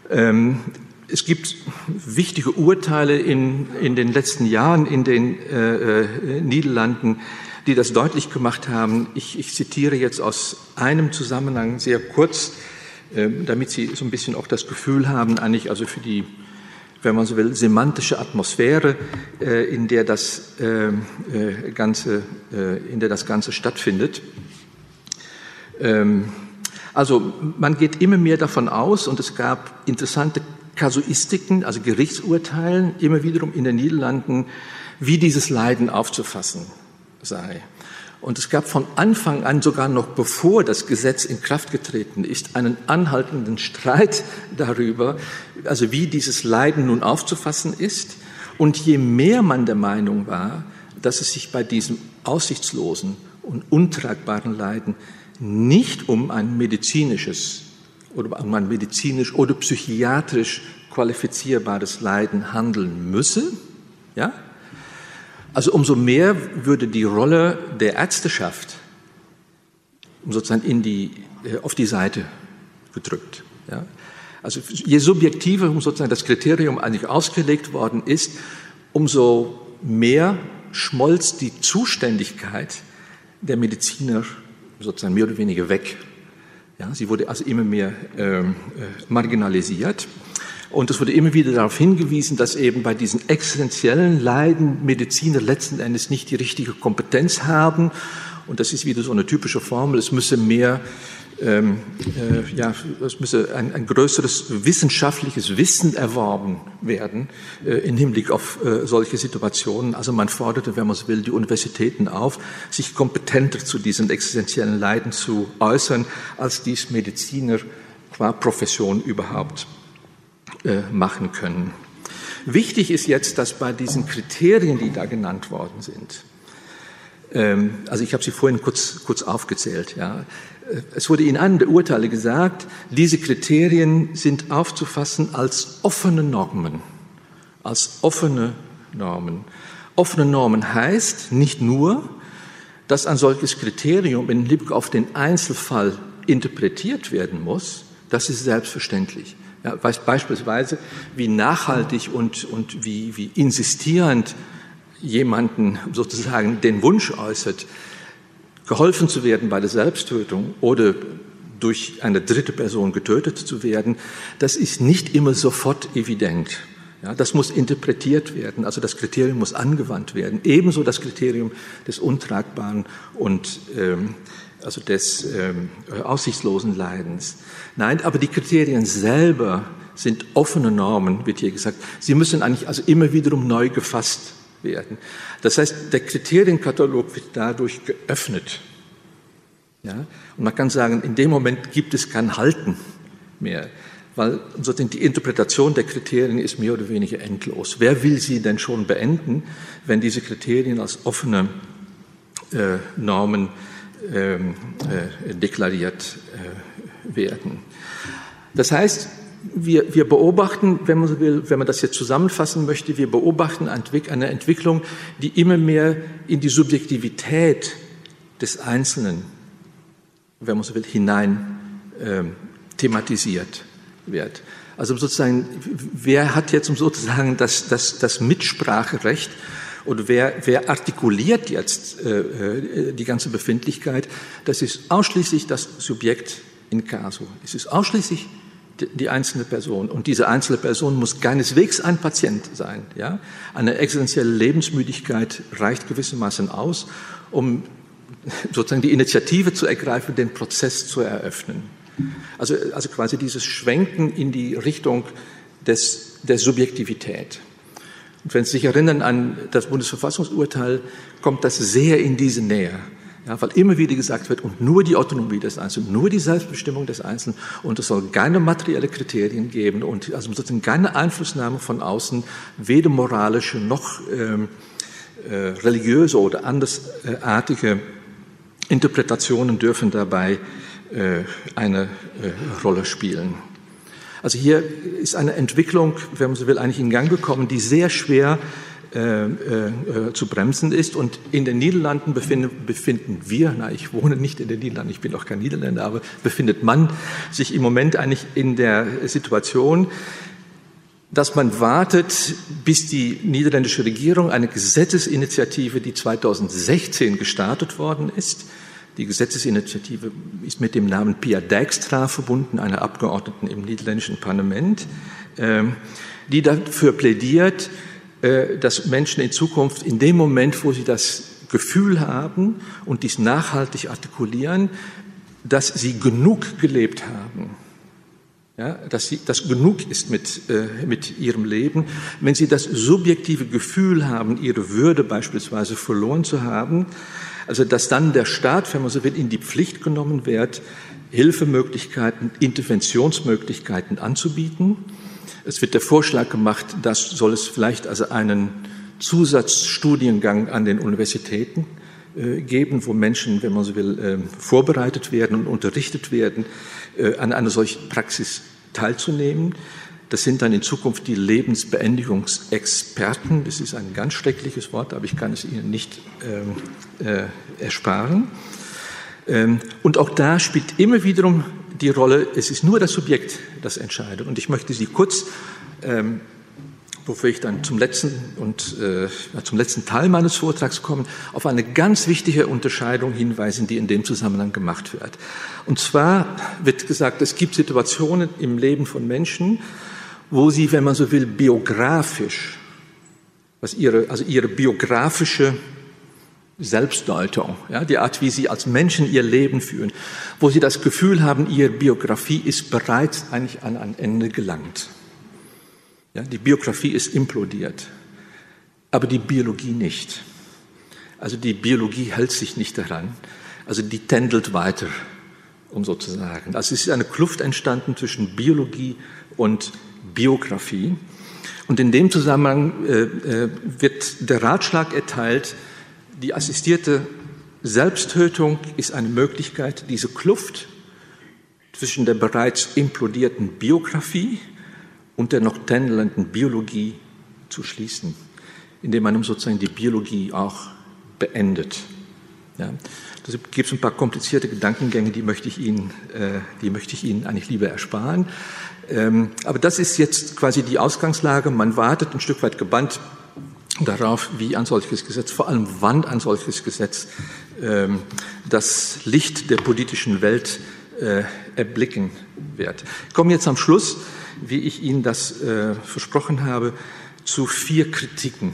Ähm, es gibt wichtige Urteile in, in den letzten Jahren in den äh, äh Niederlanden, die das deutlich gemacht haben. Ich, ich zitiere jetzt aus einem Zusammenhang sehr kurz, äh, damit Sie so ein bisschen auch das Gefühl haben, eigentlich also für die, wenn man so will, semantische Atmosphäre, äh, in der das äh, äh Ganze, äh, in der das Ganze stattfindet. Ähm, also man geht immer mehr davon aus, und es gab interessante Kasuistiken, also Gerichtsurteilen, immer wiederum in den Niederlanden, wie dieses Leiden aufzufassen sei. Und es gab von Anfang an, sogar noch bevor das Gesetz in Kraft getreten ist, einen anhaltenden Streit darüber, also wie dieses Leiden nun aufzufassen ist. Und je mehr man der Meinung war, dass es sich bei diesem aussichtslosen und untragbaren Leiden nicht um ein medizinisches oder um ein medizinisch oder psychiatrisch qualifizierbares Leiden handeln müsse, ja, also umso mehr würde die Rolle der Ärzteschaft sozusagen in die, äh, auf die Seite gedrückt. Ja? Also je subjektiver sozusagen das Kriterium eigentlich ausgelegt worden ist, umso mehr schmolz die Zuständigkeit der Mediziner sozusagen mehr oder weniger weg. Ja, sie wurde also immer mehr ähm, äh, marginalisiert. Und es wurde immer wieder darauf hingewiesen, dass eben bei diesen existenziellen Leiden Mediziner letzten Endes nicht die richtige Kompetenz haben. Und das ist wieder so eine typische Formel. Es müsse mehr ähm, äh, ja, es müsse ein, ein, größeres wissenschaftliches Wissen erworben werden äh, im Hinblick auf äh, solche Situationen. Also man forderte, wenn man es will, die Universitäten auf, sich kompetenter zu diesen existenziellen Leiden zu äußern, als dies Mediziner qua Profession überhaupt machen können. Wichtig ist jetzt, dass bei diesen Kriterien, die da genannt worden sind, ähm, also ich habe sie vorhin kurz, kurz aufgezählt, ja, es wurde in einem der Urteile gesagt, diese Kriterien sind aufzufassen als offene Normen, als offene Normen. Offene Normen heißt nicht nur, dass ein solches Kriterium in Hinblick auf den Einzelfall interpretiert werden muss, das ist selbstverständlich. Ja, beispielsweise, wie nachhaltig und, und wie, wie insistierend jemanden sozusagen den Wunsch äußert, geholfen zu werden bei der Selbsttötung oder durch eine dritte Person getötet zu werden, das ist nicht immer sofort evident. Ja, das muss interpretiert werden, also das Kriterium muss angewandt werden. Ebenso das Kriterium des untragbaren und ähm, also des ähm, aussichtslosen Leidens. Nein, aber die Kriterien selber sind offene Normen, wird hier gesagt. Sie müssen eigentlich also immer wiederum neu gefasst werden. Das heißt, der Kriterienkatalog wird dadurch geöffnet. Ja? Und man kann sagen, in dem Moment gibt es kein Halten mehr, weil sozusagen die Interpretation der Kriterien ist mehr oder weniger endlos. Wer will sie denn schon beenden, wenn diese Kriterien als offene äh, Normen deklariert äh, werden? Das heißt, wir, wir beobachten, wenn man so will, wenn man das jetzt zusammenfassen möchte, wir beobachten eine Entwicklung, die immer mehr in die Subjektivität des Einzelnen, wenn man so will, hinein äh, thematisiert wird. Also sozusagen, wer hat jetzt sozusagen das, das, das Mitspracherecht und wer, wer artikuliert jetzt äh, äh die ganze Befindlichkeit? Das ist ausschließlich das Subjekt in casu. Es ist ausschließlich die einzelne Person. Und diese einzelne Person muss keineswegs ein Patient sein. Ja? Eine existenzielle Lebensmüdigkeit reicht gewissermaßen aus, um sozusagen die Initiative zu ergreifen, den Prozess zu eröffnen. Also, also quasi dieses Schwenken in die Richtung des, der Subjektivität. Und wenn Sie sich erinnern an das Bundesverfassungsurteil, kommt das sehr in diese Nähe. Ja, weil immer wieder gesagt wird, und nur die Autonomie des Einzelnen, nur die Selbstbestimmung des Einzelnen, und es soll keine materielle Kriterien geben und also sozusagen keine Einflussnahme von außen, weder moralische noch ähm, äh, religiöse oder andersartige Interpretationen dürfen dabei äh, eine äh, Rolle spielen. Also hier ist eine Entwicklung, wenn man so will, eigentlich in Gang gekommen, die sehr schwer äh, äh, zu bremsen ist. Und in den Niederlanden befinden, befinden wir, na, ich wohne nicht in den Niederlanden, ich bin auch kein Niederländer, aber befindet man sich im Moment eigentlich in der Situation, dass man wartet, bis die niederländische Regierung eine Gesetzesinitiative, die 2016 gestartet worden ist, die Gesetzesinitiative ist mit dem Namen Pia Dijkstra verbunden, einer Abgeordneten im niederländischen Parlament, ähm, die dafür plädiert, äh, dass Menschen in Zukunft in dem Moment, wo sie das Gefühl haben und dies nachhaltig artikulieren, dass sie genug gelebt haben. Ja, dass, sie, dass genug ist mit, äh, mit ihrem Leben. Wenn sie das subjektive Gefühl haben, ihre Würde beispielsweise verloren zu haben, also dass dann der Staat, wenn man so will, in die Pflicht genommen wird, Hilfemöglichkeiten, Interventionsmöglichkeiten anzubieten es wird der Vorschlag gemacht, dass soll es vielleicht also einen Zusatzstudiengang an den Universitäten äh, geben, wo Menschen, wenn man so will, äh, vorbereitet werden und unterrichtet werden, äh, an einer solchen Praxis teilzunehmen. Das sind dann in Zukunft die Lebensbeendigungsexperten. Das ist ein ganz schreckliches Wort, aber ich kann es Ihnen nicht ähm, äh, ersparen. Ähm, und auch da spielt immer wiederum die Rolle, es ist nur das Subjekt, das entscheidet. Und ich möchte Sie kurz, ähm, wofür ich dann zum letzten und äh, zum letzten Teil meines Vortrags komme, auf eine ganz wichtige Unterscheidung hinweisen, die in dem Zusammenhang gemacht wird. Und zwar wird gesagt, es gibt Situationen im Leben von Menschen, wo sie, wenn man so will, biografisch, was ihre, also ihre biografische Selbstdeutung, ja, die Art, wie sie als Menschen ihr Leben führen, wo sie das Gefühl haben, ihre Biografie ist bereits eigentlich an ein Ende gelangt. Ja, die Biografie ist implodiert, aber die Biologie nicht. Also die Biologie hält sich nicht daran, also die tändelt weiter, um so zu sagen. Also es ist eine Kluft entstanden zwischen Biologie und Biografie. Und in dem Zusammenhang äh, äh wird der Ratschlag erteilt, die assistierte Selbsttötung ist eine Möglichkeit, diese Kluft zwischen der bereits implodierten Biografie und der noch tändelnden Biologie zu schließen, indem man sozusagen die Biologie auch beendet. Ja. Da gibt es ein paar komplizierte Gedankengänge, die möchte ich Ihnen, äh, die möchte ich Ihnen eigentlich lieber ersparen. Ähm, aber das ist jetzt quasi die Ausgangslage. Man wartet ein Stück weit gebannt darauf, wie ein solches Gesetz, vor allem wann ein solches Gesetz ähm, das Licht der politischen Welt äh, erblicken wird. Ich komme jetzt am Schluss, wie ich Ihnen das äh, versprochen habe, zu vier Kritiken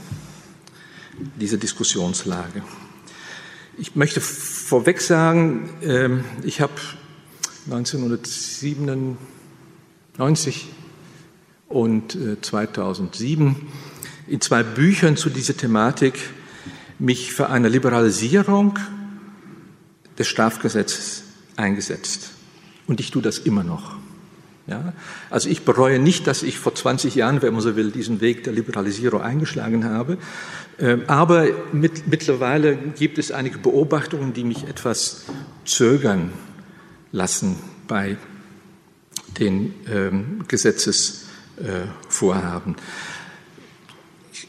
dieser Diskussionslage. Ich möchte vorweg sagen, ähm, ich habe 1997 und 2007 äh, in zwei Büchern zu dieser Thematik mich für eine Liberalisierung des Strafgesetzes eingesetzt. Und ich tue das immer noch. Ja? Also ich bereue nicht, dass ich vor 20 Jahren, wenn man so will, diesen Weg der Liberalisierung eingeschlagen habe. Ähm, aber mit, mittlerweile gibt es einige Beobachtungen, die mich etwas zögern lassen bei den ähm, Gesetzesvorhaben. Äh,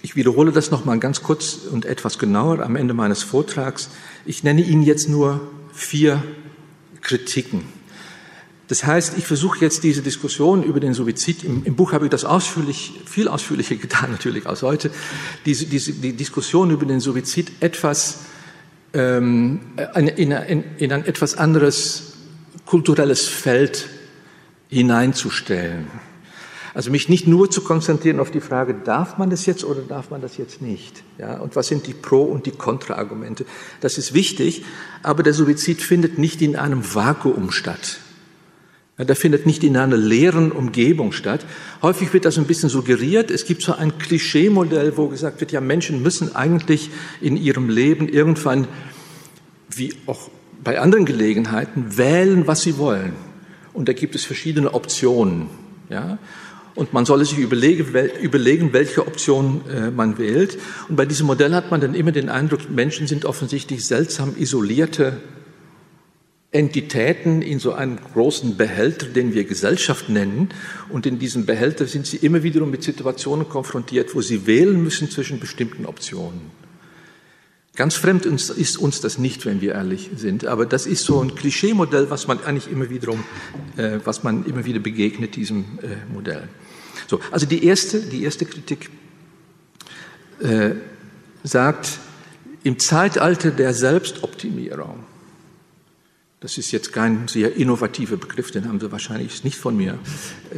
ich wiederhole das noch mal ganz kurz und etwas genauer am Ende meines Vortrags. Ich nenne Ihnen jetzt nur vier Kritiken. Das heißt, ich versuche jetzt diese Diskussion über den Suizid, im, im, Buch habe ich das ausführlich, viel ausführlicher getan natürlich als heute, diese, diese, die Diskussion über den Suizid etwas ähm, in, in, in ein etwas anderes kulturelles Feld hineinzustellen. Also mich nicht nur zu konzentrieren auf die Frage, darf man das jetzt oder darf man das jetzt nicht? Ja, und was sind die Pro- und die Kontraargumente? Das ist wichtig, aber der Suizid findet nicht in einem Vakuum statt. Ja, der findet nicht in einer leeren Umgebung statt. Häufig wird das ein bisschen suggeriert. Es gibt so ein Klischeemodell, wo gesagt wird, ja, Menschen müssen eigentlich in ihrem Leben irgendwann, wie auch bei anderen Gelegenheiten, wählen, was sie wollen. Und da gibt es verschiedene Optionen. Ja? Und man solle sich überlegen, welche Option äh, man wählt. Und bei diesem Modell hat man dann immer den Eindruck, Menschen sind offensichtlich seltsam isolierte Entitäten in so einem großen Behälter, den wir Gesellschaft nennen. Und in diesem Behälter sind sie immer wiederum mit Situationen konfrontiert, wo sie wählen müssen zwischen bestimmten Optionen. Ganz fremd ist uns das nicht, wenn wir ehrlich sind. Aber das ist so ein Klischeemodell, was man eigentlich immer wiederum, äh, was man immer wieder begegnet, diesem äh, Modell. So, also die erste, die erste Kritik äh, sagt, im Zeitalter der Selbstoptimierung, das ist jetzt kein sehr innovativer Begriff, den haben Sie wahrscheinlich nicht von mir,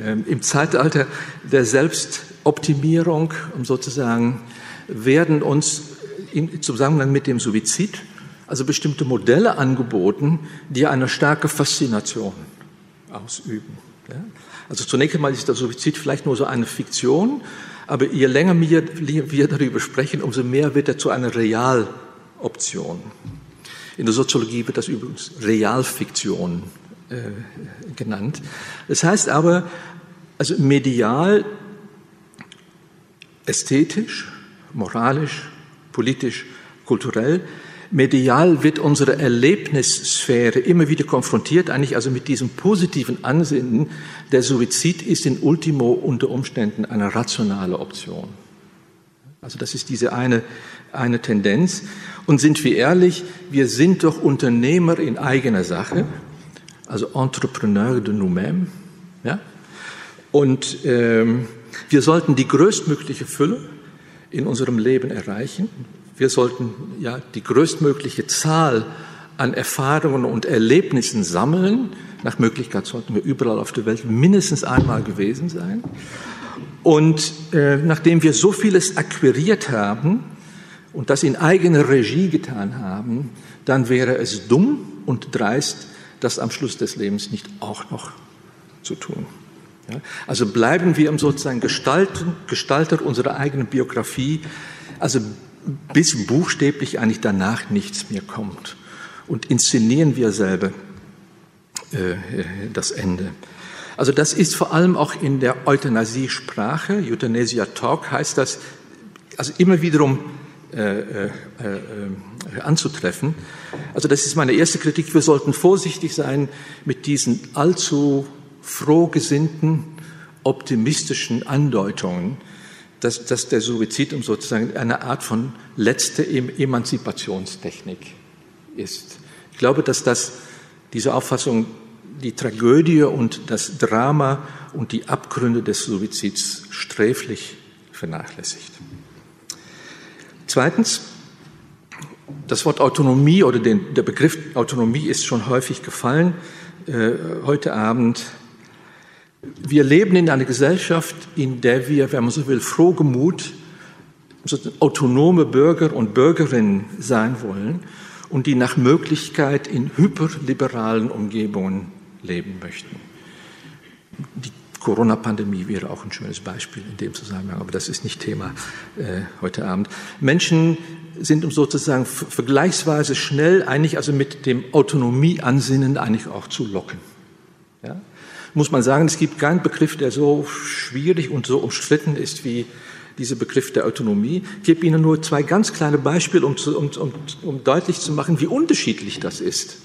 ähm, im Zeitalter der Selbstoptimierung, um sozusagen, werden uns im Zusammenhang mit dem Suizid also bestimmte Modelle angeboten, die eine starke Faszination ausüben. Also zunächst einmal ist der Suizid vielleicht nur so eine Fiktion, aber je länger wir, darüber sprechen, umso mehr wird er zu einer Realoption. In der Soziologie wird das übrigens Realfiktion äh, genannt. Das heißt aber, also medial, ästhetisch, moralisch, politisch, kulturell medial wird unsere Erlebnissphäre immer wieder konfrontiert, eigentlich also mit diesem positiven Ansinnen, der Suizid ist in Ultimo unter Umständen eine rationale Option. Also das ist diese eine, eine Tendenz. Und sind wir ehrlich, wir sind doch Unternehmer in eigener Sache, also Entrepreneur de nous-mêmes. Ja? Und ähm, wir sollten die größtmögliche Fülle in unserem Leben erreichen. Wir sollten ja die größtmögliche Zahl an Erfahrungen und Erlebnissen sammeln. Nach Möglichkeit sollten wir überall auf der Welt mindestens einmal gewesen sein. Und äh, nachdem wir so vieles akquiriert haben und das in eigener Regie getan haben, dann wäre es dumm und dreist, das am Schluss des Lebens nicht auch noch zu tun. Also bleiben wir sozusagen Gestalten, Gestalter unserer eigenen Biografie, also bis buchstäblich eigentlich danach nichts mehr kommt. Und inszenieren wir selber äh, das Ende. Also das ist vor allem auch in der Euthanasie-Sprache, Euthanasia Talk heißt das, also immer wiederum äh, äh, äh, anzutreffen. Also das ist meine erste Kritik. Wir sollten vorsichtig sein mit diesen allzu frohgesinnten, optimistischen Andeutungen, dass, dass der Suizid um sozusagen eine Art von letzte Emanzipationstechnik ist. Ich glaube, dass das, diese Auffassung die Tragödie und das Drama und die Abgründe des Suizids sträflich vernachlässigt. Zweitens, das Wort Autonomie oder den, der Begriff Autonomie ist schon häufig gefallen äh, heute Abend. Wir leben in einer Gesellschaft, in der wir, wenn man so will, frohgemut autonome Bürger und Bürgerinnen sein wollen und die nach Möglichkeit in hyperliberalen Umgebungen leben möchten. Die Corona-Pandemie wäre auch ein schönes Beispiel in dem Zusammenhang, aber das ist nicht Thema äh, heute Abend. Menschen sind sozusagen vergleichsweise schnell eigentlich also mit dem Autonomieansinnen eigentlich auch zu locken. Ja? Muss man sagen, es gibt keinen Begriff, der so schwierig und so umstritten ist wie dieser Begriff der Autonomie. Ich gebe Ihnen nur zwei ganz kleine Beispiele, um, zu, um, um, um deutlich zu machen, wie unterschiedlich das ist.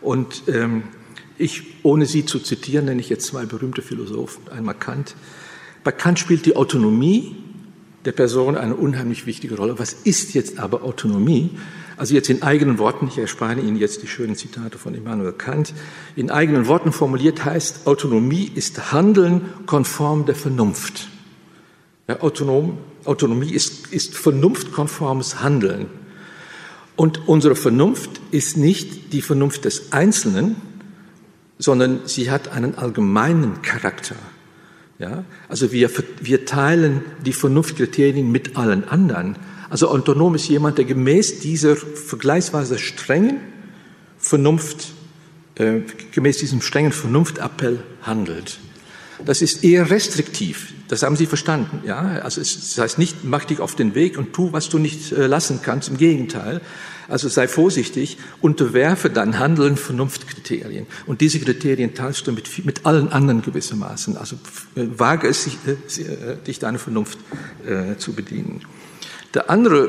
Und ähm, ich, ohne sie zu zitieren, nenne ich jetzt zwei berühmte Philosophen. Einmal Kant. Bei Kant spielt die Autonomie der Person eine unheimlich wichtige Rolle. Was ist jetzt aber Autonomie? Also jetzt in eigenen Worten, ich erspare Ihnen jetzt die schönen Zitate von Immanuel Kant, in eigenen Worten formuliert heißt, Autonomie ist Handeln konform der Vernunft. Ja, autonom, Autonomie ist, ist vernunftkonformes Handeln. Und unsere Vernunft ist nicht die Vernunft des Einzelnen, sondern sie hat einen allgemeinen Charakter. Ja? Also wir, wir teilen die Vernunftkriterien mit allen anderen. Also autonom ist jemand, der gemäß dieser vergleichsweise strengen Vernunft, äh, gemäß diesem strengen Vernunftappell handelt. Das ist eher restriktiv. Das haben Sie verstanden. Ja? Also es, das heißt nicht, mach dich auf den Weg und tu, was du nicht äh, lassen kannst. Im Gegenteil. Also sei vorsichtig, unterwerfe dein Handeln Vernunftkriterien. Und diese Kriterien teilst du mit, mit allen anderen gewissermaßen. Also äh, wage es, sich, äh, äh, dich deiner Vernunft äh, zu bedienen. Der andere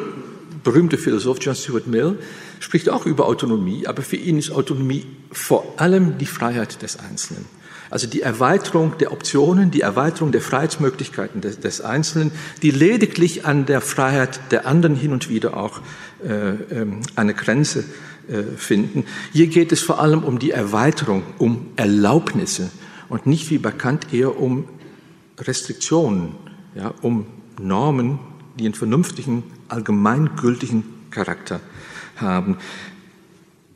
berühmte Philosoph, John Stuart Mill, spricht auch über Autonomie, aber für ihn ist Autonomie vor allem die Freiheit des Einzelnen. Also die Erweiterung der Optionen, die Erweiterung der Freiheitsmöglichkeiten des, des Einzelnen, die lediglich an der Freiheit der anderen hin und wieder auch äh, ähm, eine Grenze äh, finden. Hier geht es vor allem um die Erweiterung, um Erlaubnisse und nicht wie bekannt eher um Restriktionen, ja, um Normen, die einen vernünftigen, allgemeingültigen Charakter haben.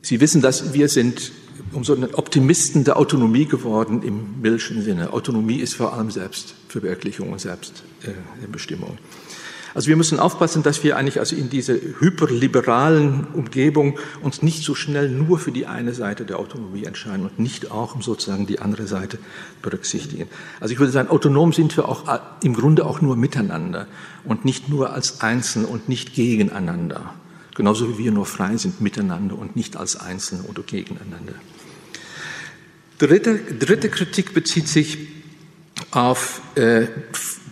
Sie wissen, dass wir sind um so einen Optimisten der Autonomie geworden im Millschen Sinne. Autonomie ist vor allem Selbstverwirklichung und Selbstbestimmung. Also wir müssen aufpassen, dass wir eigentlich also in dieser hyperliberalen Umgebung uns nicht so schnell nur für die eine Seite der Autonomie entscheiden und nicht auch sozusagen die andere Seite berücksichtigen. Also ich würde sagen, autonom sind wir auch äh, im Grunde auch nur miteinander und nicht nur als Einzelne und nicht gegeneinander. Genauso wie wir nur frei sind miteinander und nicht als Einzelne oder gegeneinander. Dritte, dritte Kritik bezieht sich auf äh,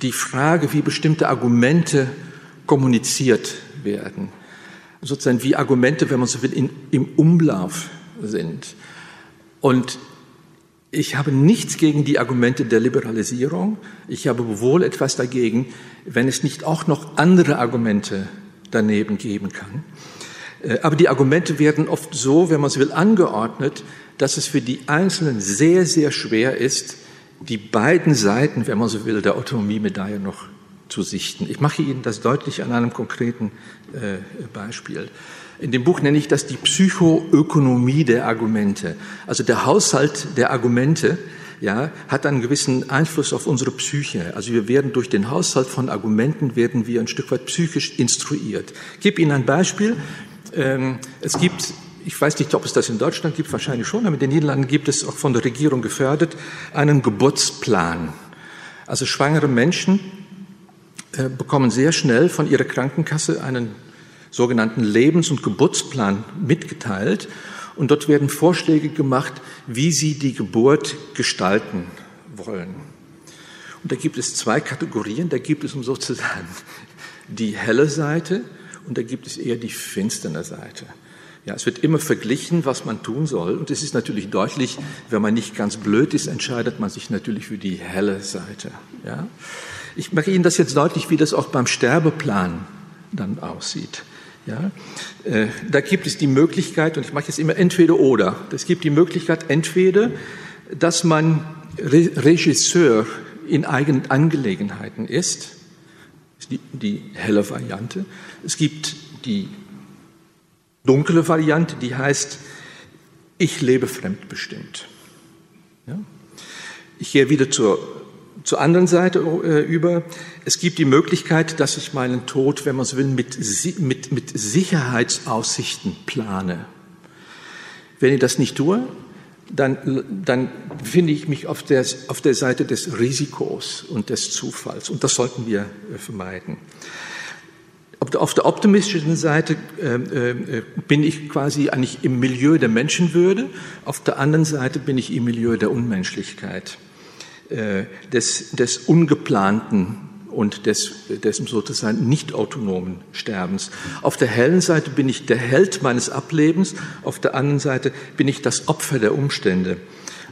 die Frage, wie bestimmte Argumente kommuniziert werden. Sozusagen wie Argumente, wenn man so will, in, im Umlauf sind. Und ich habe nichts gegen die Argumente der Liberalisierung. Ich habe wohl etwas dagegen, wenn es nicht auch noch andere Argumente daneben geben kann. Äh, aber die Argumente werden oft so, wenn man es will, angeordnet, dass es für die Einzelnen sehr, sehr schwer ist, die beiden Seiten, wenn man so will, der Autonomie-Medaille noch zu sichten. Ich mache Ihnen das deutlich an einem konkreten äh, Beispiel. In dem Buch nenne ich das die Psychoökonomie der Argumente, also der Haushalt der Argumente, ja, hat einen gewissen Einfluss auf unsere Psyche. Also wir werden durch den Haushalt von Argumenten werden wir ein Stück weit psychisch instruiert. Ich gebe Ihnen ein Beispiel. Ähm, es gibt ich weiß nicht, ob es das in Deutschland gibt, wahrscheinlich schon, aber in den Niederlanden gibt es auch von der Regierung gefördert einen Geburtsplan. Also schwangere Menschen äh, bekommen sehr schnell von ihrer Krankenkasse einen sogenannten Lebens- und Geburtsplan mitgeteilt. Und dort werden Vorschläge gemacht, wie sie die Geburt gestalten wollen. Und da gibt es zwei Kategorien. Da gibt es sozusagen die helle Seite und da gibt es eher die finstere Seite. Ja, es wird immer verglichen, was man tun soll. Und es ist natürlich deutlich, wenn man nicht ganz blöd ist, entscheidet man sich natürlich für die helle Seite. Ja? Ich mache Ihnen das jetzt deutlich, wie das auch beim Sterbeplan dann aussieht. Ja? Äh, da gibt es die Möglichkeit, und ich mache jetzt immer entweder oder, es gibt die Möglichkeit entweder, dass man Re Regisseur in eigenen Angelegenheiten ist, die, die helle Variante. Es gibt die dunkle Variante, die heißt, ich lebe fremdbestimmt. Ja? Ich gehe wieder zur, zur anderen Seite äh, über. Es gibt die Möglichkeit, dass ich meinen Tod, wenn man so will, mit, mit, mit Sicherheitsaussichten plane. Wenn ich das nicht tue, dann, dann befinde ich mich auf der, auf der Seite des Risikos und des Zufalls. Und das sollten wir äh, vermeiden. Auf der optimistischen Seite äh, äh, bin ich quasi eigentlich im Milieu der Menschenwürde, auf der anderen Seite bin ich im Milieu der Unmenschlichkeit, äh, des, des ungeplanten und des, des sozusagen nicht autonomen Sterbens. Auf der hellen Seite bin ich der Held meines Ablebens, auf der anderen Seite bin ich das Opfer der Umstände.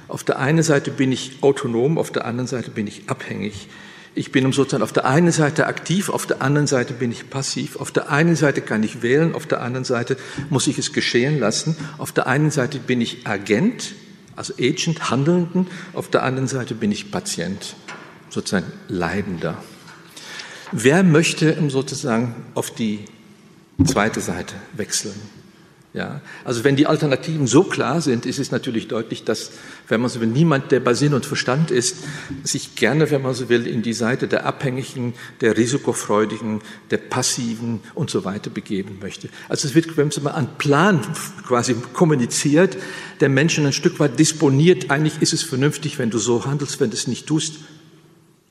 Auf der einen Seite bin ich autonom, auf der anderen Seite bin ich abhängig. Ich bin sozusagen auf der einen Seite aktiv, auf der anderen Seite bin ich passiv. Auf der einen Seite kann ich wählen, auf der anderen Seite muss ich es geschehen lassen. Auf der einen Seite bin ich Agent, also Agent, Handelnden. Auf der anderen Seite bin ich Patient, sozusagen Leidender. Wer möchte sozusagen auf die zweite Seite wechseln? Ja, also wenn die Alternativen so klar sind, ist es natürlich deutlich, dass, wenn man so will, niemand, der bei Sinn und Verstand ist, sich gerne, wenn man so will, in die Seite der Abhängigen, der Risikofreudigen, der Passiven und so weiter begeben möchte. Also es wird, wenn man so mal an Plan quasi kommuniziert, der Menschen ein Stück weit disponiert. Eigentlich ist es vernünftig, wenn du so handelst, wenn du es nicht tust,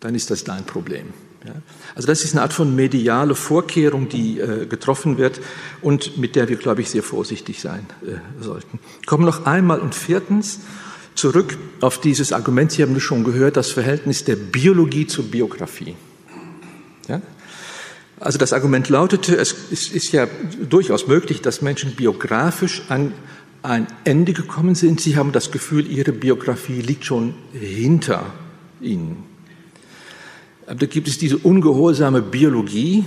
dann ist das dein Problem. Ja? Also das ist eine Art von mediale Vorkehrung, die äh, getroffen wird und mit der wir, glaube ich, sehr vorsichtig sein äh, sollten. Kommen noch einmal und viertens zurück auf dieses Argument, Sie haben es schon gehört, das Verhältnis der Biologie zur Biografie. Ja? Also das Argument lautete, es ist, ist ja durchaus möglich, dass Menschen biografisch an ein Ende gekommen sind. Sie haben das Gefühl, ihre Biografie liegt schon hinter ihnen. Da gibt es diese ungehorsame Biologie,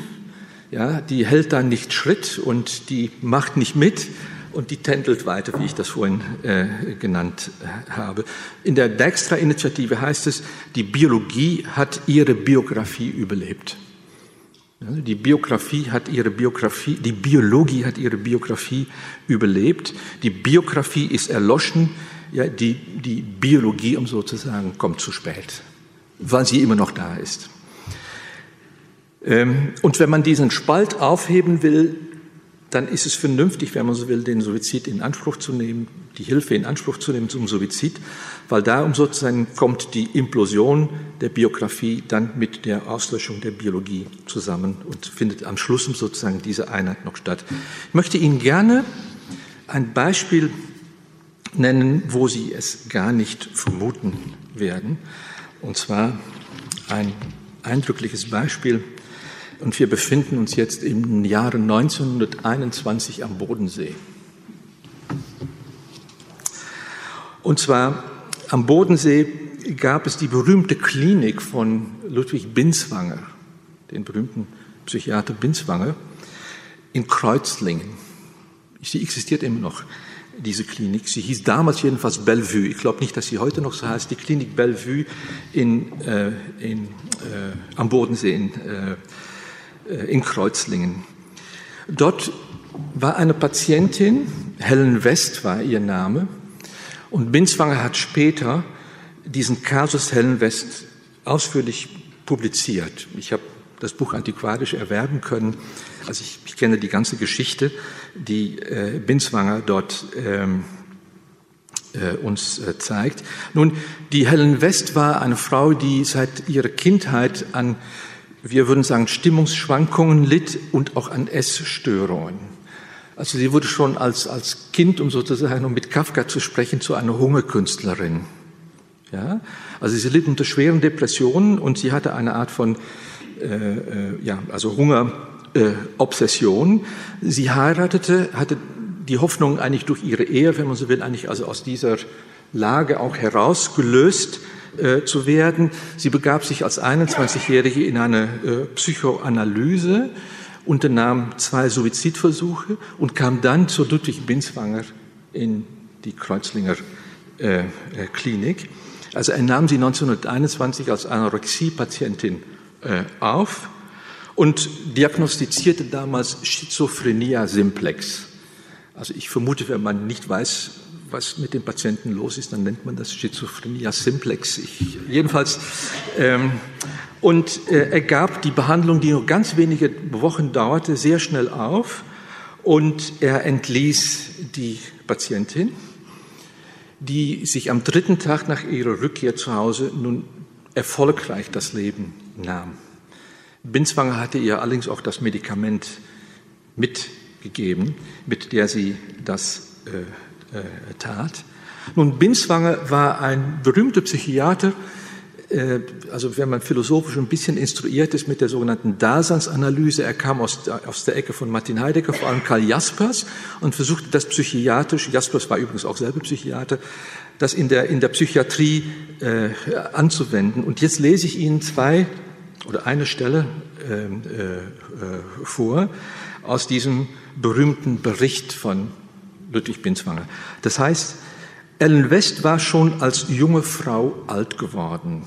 ja, die hält dann nicht Schritt und die macht nicht mit und die tändelt weiter, wie ich das vorhin äh, genannt äh, habe. In der Dijkstra-Initiative heißt es, die Biologie hat ihre Biografie überlebt. Die Biografie hat ihre Biografie, die Biologie hat ihre Biografie überlebt. Die Biografie ist erloschen, ja, die, die Biologie, um sozusagen, kommt zu spät weil sie immer noch da ist. Ähm, und wenn man diesen Spalt aufheben will, dann ist es vernünftig, wenn man so will, den Suizid in Anspruch zu nehmen, die Hilfe in Anspruch zu nehmen zum Suizid, weil da um sozusagen kommt die Implosion der Biografie dann mit der Auslöschung der Biologie zusammen und findet am Schluss sozusagen diese Einheit noch statt. Ich möchte Ihnen gerne ein Beispiel nennen, wo Sie es gar nicht vermuten werden. Und zwar ein eindrückliches Beispiel. Und wir befinden uns jetzt im Jahre 1921 am Bodensee. Und zwar am Bodensee gab es die berühmte Klinik von Ludwig Binswanger, den berühmten Psychiater Binswanger, in Kreuzlingen. Sie existiert immer noch diese Klinik. Sie hieß damals jedenfalls Bellevue. Ich glaube nicht, dass sie heute noch so heißt. Die Klinik Bellevue in, äh, in, äh, am Bodensee in, äh, in Kreuzlingen. Dort war eine Patientin, Helen West war ihr Name, und Binswanger hat später diesen Kasus Helen West ausführlich publiziert. Ich habe das Buch antiquarisch erwerben können. Also ich, ich kenne die ganze Geschichte, die äh, Binswanger dort ähm, äh, uns äh, zeigt. Nun, die Helen West war eine Frau, die seit ihrer Kindheit an, wir würden sagen, Stimmungsschwankungen litt und auch an Essstörungen. Also sie wurde schon als, als Kind, um sozusagen um mit Kafka zu sprechen, zu einer Hungerkünstlerin. Ja? Also sie litt unter schweren Depressionen und sie hatte eine Art von ja, also Hungerobsession. Äh, sie heiratete, hatte die Hoffnung eigentlich durch ihre Ehe, wenn man so will, eigentlich also aus dieser Lage auch herausgelöst äh, zu werden. Sie begab sich als 21-Jährige in eine äh, Psychoanalyse, unternahm zwei Suizidversuche und kam dann zur Ludwig Binswanger in die Kreuzlinger äh, äh Klinik. Also er nahm sie 1921 als Anorexie-Patientin äh, auf und diagnostizierte damals Schizophrenia simplex. Also ich vermute, wenn man nicht weiß, was mit dem Patienten los ist, dann nennt man das Schizophrenia simplex. Ich, jedenfalls. Ähm, und äh, er gab die Behandlung, die nur ganz wenige Wochen dauerte, sehr schnell auf und er entließ die Patientin die sich am dritten Tag nach ihrer Rückkehr zu Hause nun erfolgreich das Leben nahm. Binswanger hatte ihr allerdings auch das Medikament mitgegeben, mit der sie das äh, äh, tat. Nun, Binswanger war ein berühmter Psychiater, äh, also wenn man philosophisch ein bisschen instruiert ist mit der sogenannten Daseinsanalyse, er kam aus, aus der Ecke von Martin Heidegger, vor allem Karl Jaspers, und versuchte das psychiatrisch, Jaspers war übrigens auch selber Psychiater, das in der, in der Psychiatrie äh, anzuwenden. Und jetzt lese ich Ihnen zwei oder eine Stelle ähm, äh, äh, vor aus diesem berühmten Bericht von Ludwig Binswanger. Das heißt, Ellen West war schon als junge Frau alt geworden.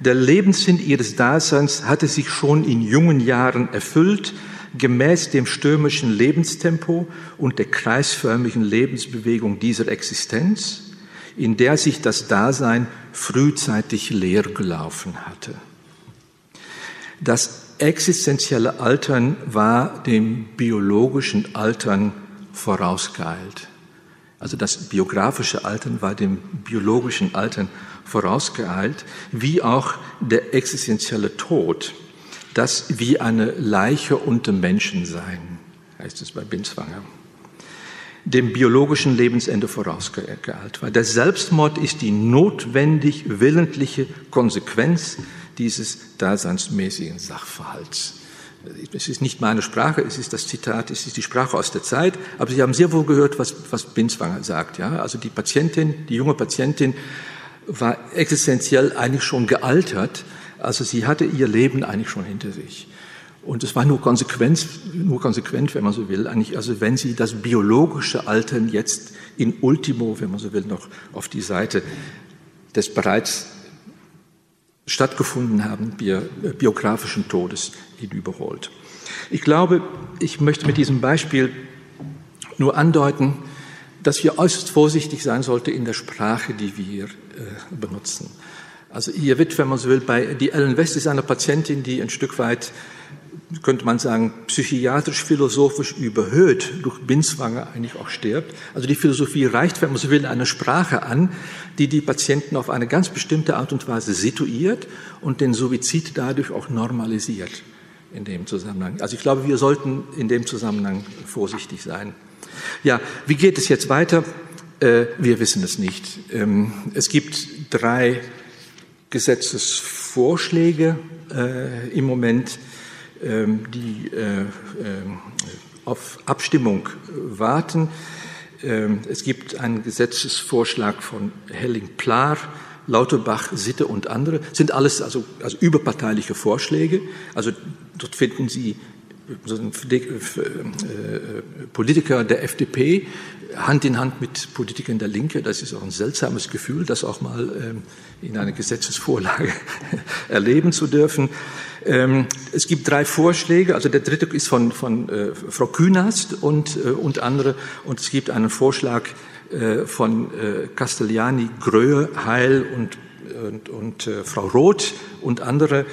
Der Lebenssinn ihres Daseins hatte sich schon in jungen Jahren erfüllt, gemäß dem stürmischen Lebenstempo und der kreisförmigen Lebensbewegung dieser Existenz, in der sich das Dasein frühzeitig leer gelaufen hatte. Das existenzielle Altern war dem biologischen Altern vorausgeeilt. Also das biografische Altern war dem biologischen Altern vorausgeeilt, wie auch der existenzielle Tod, das wie eine Leiche unter Menschen sein, heißt es bei Binswanger, dem biologischen Lebensende vorausgeeilt war. Der Selbstmord ist die notwendig willentliche Konsequenz dieses daseinsmäßigen Sachverhalts. Es ist nicht meine Sprache, es ist das Zitat, es ist die Sprache aus der Zeit, aber Sie haben sehr wohl gehört, was, was Binswanger sagt. Ja? Also die Patientin, die junge Patientin war existenziell eigentlich schon gealtert, also sie hatte ihr Leben eigentlich schon hinter sich. Und es war nur konsequent, nur konsequent, wenn man so will, eigentlich, also wenn sie das biologische Altern jetzt in Ultimo, wenn man so will, noch auf die Seite des bereits stattgefunden haben, biografischen Todes hinüberholt. Ich glaube, ich möchte mit diesem Beispiel nur andeuten, dass wir äußerst vorsichtig sein sollten in der Sprache, die wir äh, benutzen. Also hier wird, wenn man so will, bei die Ellen West ist eine Patientin, die ein Stück weit, könnte man sagen, psychiatrisch-philosophisch überhöht durch Binswanger eigentlich auch stirbt. Also die Philosophie reicht, wenn man so will, eine Sprache an, die die Patienten auf eine ganz bestimmte Art und Weise situiert und den Suizid dadurch auch normalisiert in dem Zusammenhang. Also ich glaube, wir sollten in dem Zusammenhang vorsichtig sein. Ja, wie geht es jetzt weiter? Äh, wir wissen es nicht. Ähm, es gibt drei Gesetzesvorschläge äh, im Moment, die äh, auf Abstimmung warten. Ähm, es gibt einen Gesetzesvorschlag von Helling-Plar, Lauterbach, Sitte und andere. Sind alles also, also überparteiliche Vorschläge. Also dort finden Sie äh, Politiker der FDP Hand in Hand mit Politikern der Linke. Das ist auch ein seltsames Gefühl, das auch mal ähm, in einer Gesetzesvorlage erleben zu dürfen. Ähm, es gibt drei Vorschläge. Also der dritte ist von, von äh, Frau Künast und, äh, und andere. Und es gibt einen Vorschlag äh, von äh, Castellani, Gröhe, Heil und, und, und äh, Frau Roth und andere.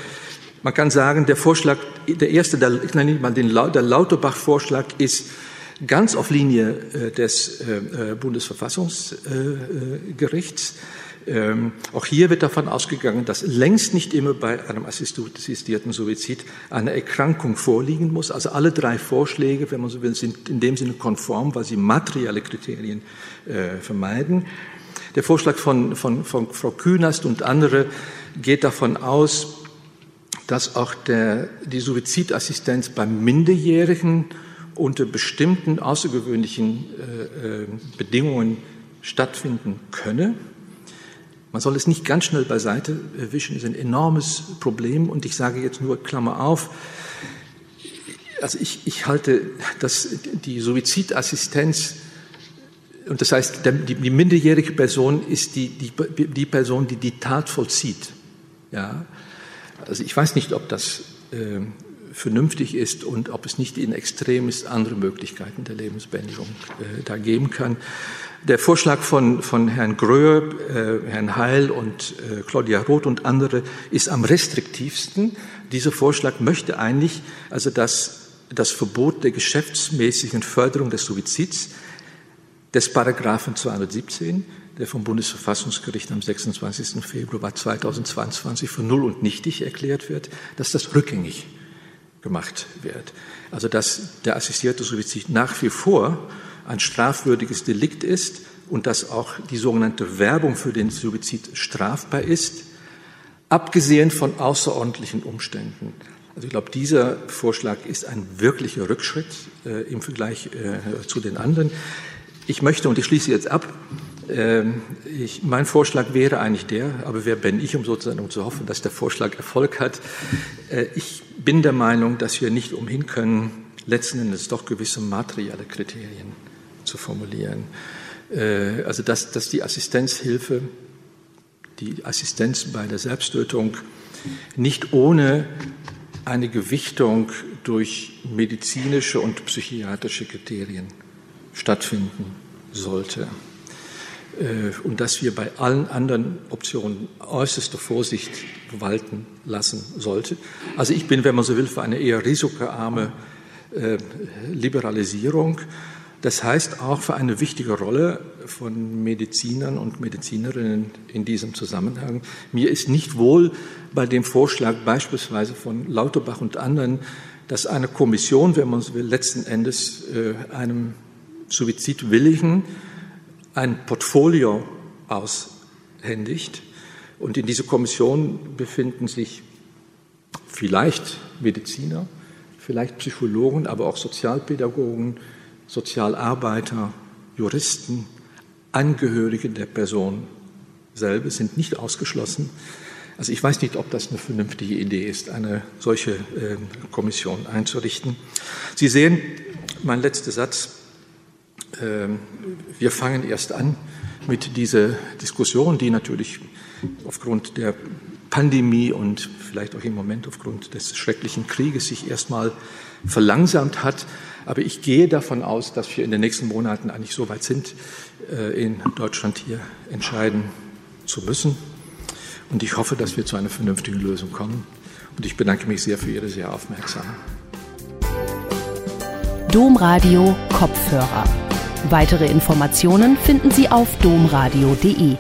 Man kann sagen, der Vorschlag, der erste, der, nenne mal den, der Lauterbach-Vorschlag ist ganz auf Linie äh, des Bundesverfassungsgerichts. Ähm, auch hier wird davon ausgegangen, dass längst nicht immer bei einem assistierten Suizid eine Erkrankung vorliegen muss. Also alle drei Vorschläge, wenn man so will, sind in dem Sinne konform, weil sie materielle Kriterien äh, vermeiden. Der Vorschlag von, von, von Frau Künast und andere geht davon aus, dass auch der, die Suizidassistenz beim Minderjährigen unter bestimmten außergewöhnlichen äh, äh Bedingungen stattfinden könne. Man soll es nicht ganz schnell beiseite wischen, ist ein enormes Problem. Und ich sage jetzt nur, Klammer auf, also ich, ich halte dass die Suizidassistenz, und das heißt, die, die minderjährige Person ist die, die, die Person, die die Tat vollzieht. Ja? Also ich weiß nicht, ob das äh, vernünftig ist und ob es nicht in Extremis andere Möglichkeiten der Lebensbeendigung äh, da geben kann. Der Vorschlag von, von Herrn Gröhe, äh, Herrn Heil und äh, Claudia Roth und andere ist am restriktivsten. Dieser Vorschlag möchte eigentlich, also dass das Verbot der geschäftsmäßigen Förderung des Suizids des Paragraphen 217, der vom Bundesverfassungsgericht am 26. Februar 2022 für null und nichtig erklärt wird, dass das rückgängig gemacht wird. Also dass der assistierte Suizid nach wie vor ein strafwürdiges Delikt ist und dass auch die sogenannte Werbung für den Suizid strafbar ist, abgesehen von außerordentlichen Umständen. Also ich glaube, dieser Vorschlag ist ein wirklicher Rückschritt äh, im Vergleich äh, zu den anderen. Ich möchte, und ich schließe jetzt ab, äh, ich, mein Vorschlag wäre eigentlich der, aber wer bin ich, um sozusagen um zu hoffen, dass der Vorschlag Erfolg hat. Äh, ich bin der Meinung, dass wir nicht umhin können, letzten Endes doch gewisse materielle Kriterien zu formulieren. Äh, also dass, dass die Assistenzhilfe, die Assistenz bei der Selbsttötung nicht ohne eine Gewichtung durch medizinische und psychiatrische Kriterien stattfinden sollte. Äh, und dass wir bei allen anderen Optionen äußerste Vorsicht walten lassen sollte. Also ich bin, wenn man so will, für eine eher risikoarme äh, Liberalisierung. Das heißt auch für eine wichtige Rolle von Medizinern und Medizinerinnen in diesem Zusammenhang. Mir ist nicht wohl bei dem Vorschlag beispielsweise von Lauterbach und anderen, dass eine Kommission, wenn man so will, letzten Endes äh, einem Suizidwilligen ein Portfolio aushändigt. Und in dieser Kommission befinden sich vielleicht Mediziner, vielleicht Psychologen, aber auch Sozialpädagogen, Sozialarbeiter, Juristen, Angehörige der Person selber sind nicht ausgeschlossen. Also ich weiß nicht, ob das eine vernünftige Idee ist, eine solche äh, Kommission einzurichten. Sie sehen, mein letzter Satz, äh, wir fangen erst an mit dieser Diskussion, die natürlich aufgrund der Pandemie und vielleicht auch im Moment aufgrund des schrecklichen Krieges sich erstmal verlangsamt hat. Aber ich gehe davon aus, dass wir in den nächsten Monaten eigentlich so weit sind, äh, in Deutschland hier entscheiden zu müssen. Und ich hoffe, dass wir zu einer vernünftigen Lösung kommen. Und ich bedanke mich sehr für Ihre sehr aufmerksame. Domradio Kopfhörer. Weitere Informationen finden Sie auf domradio.de.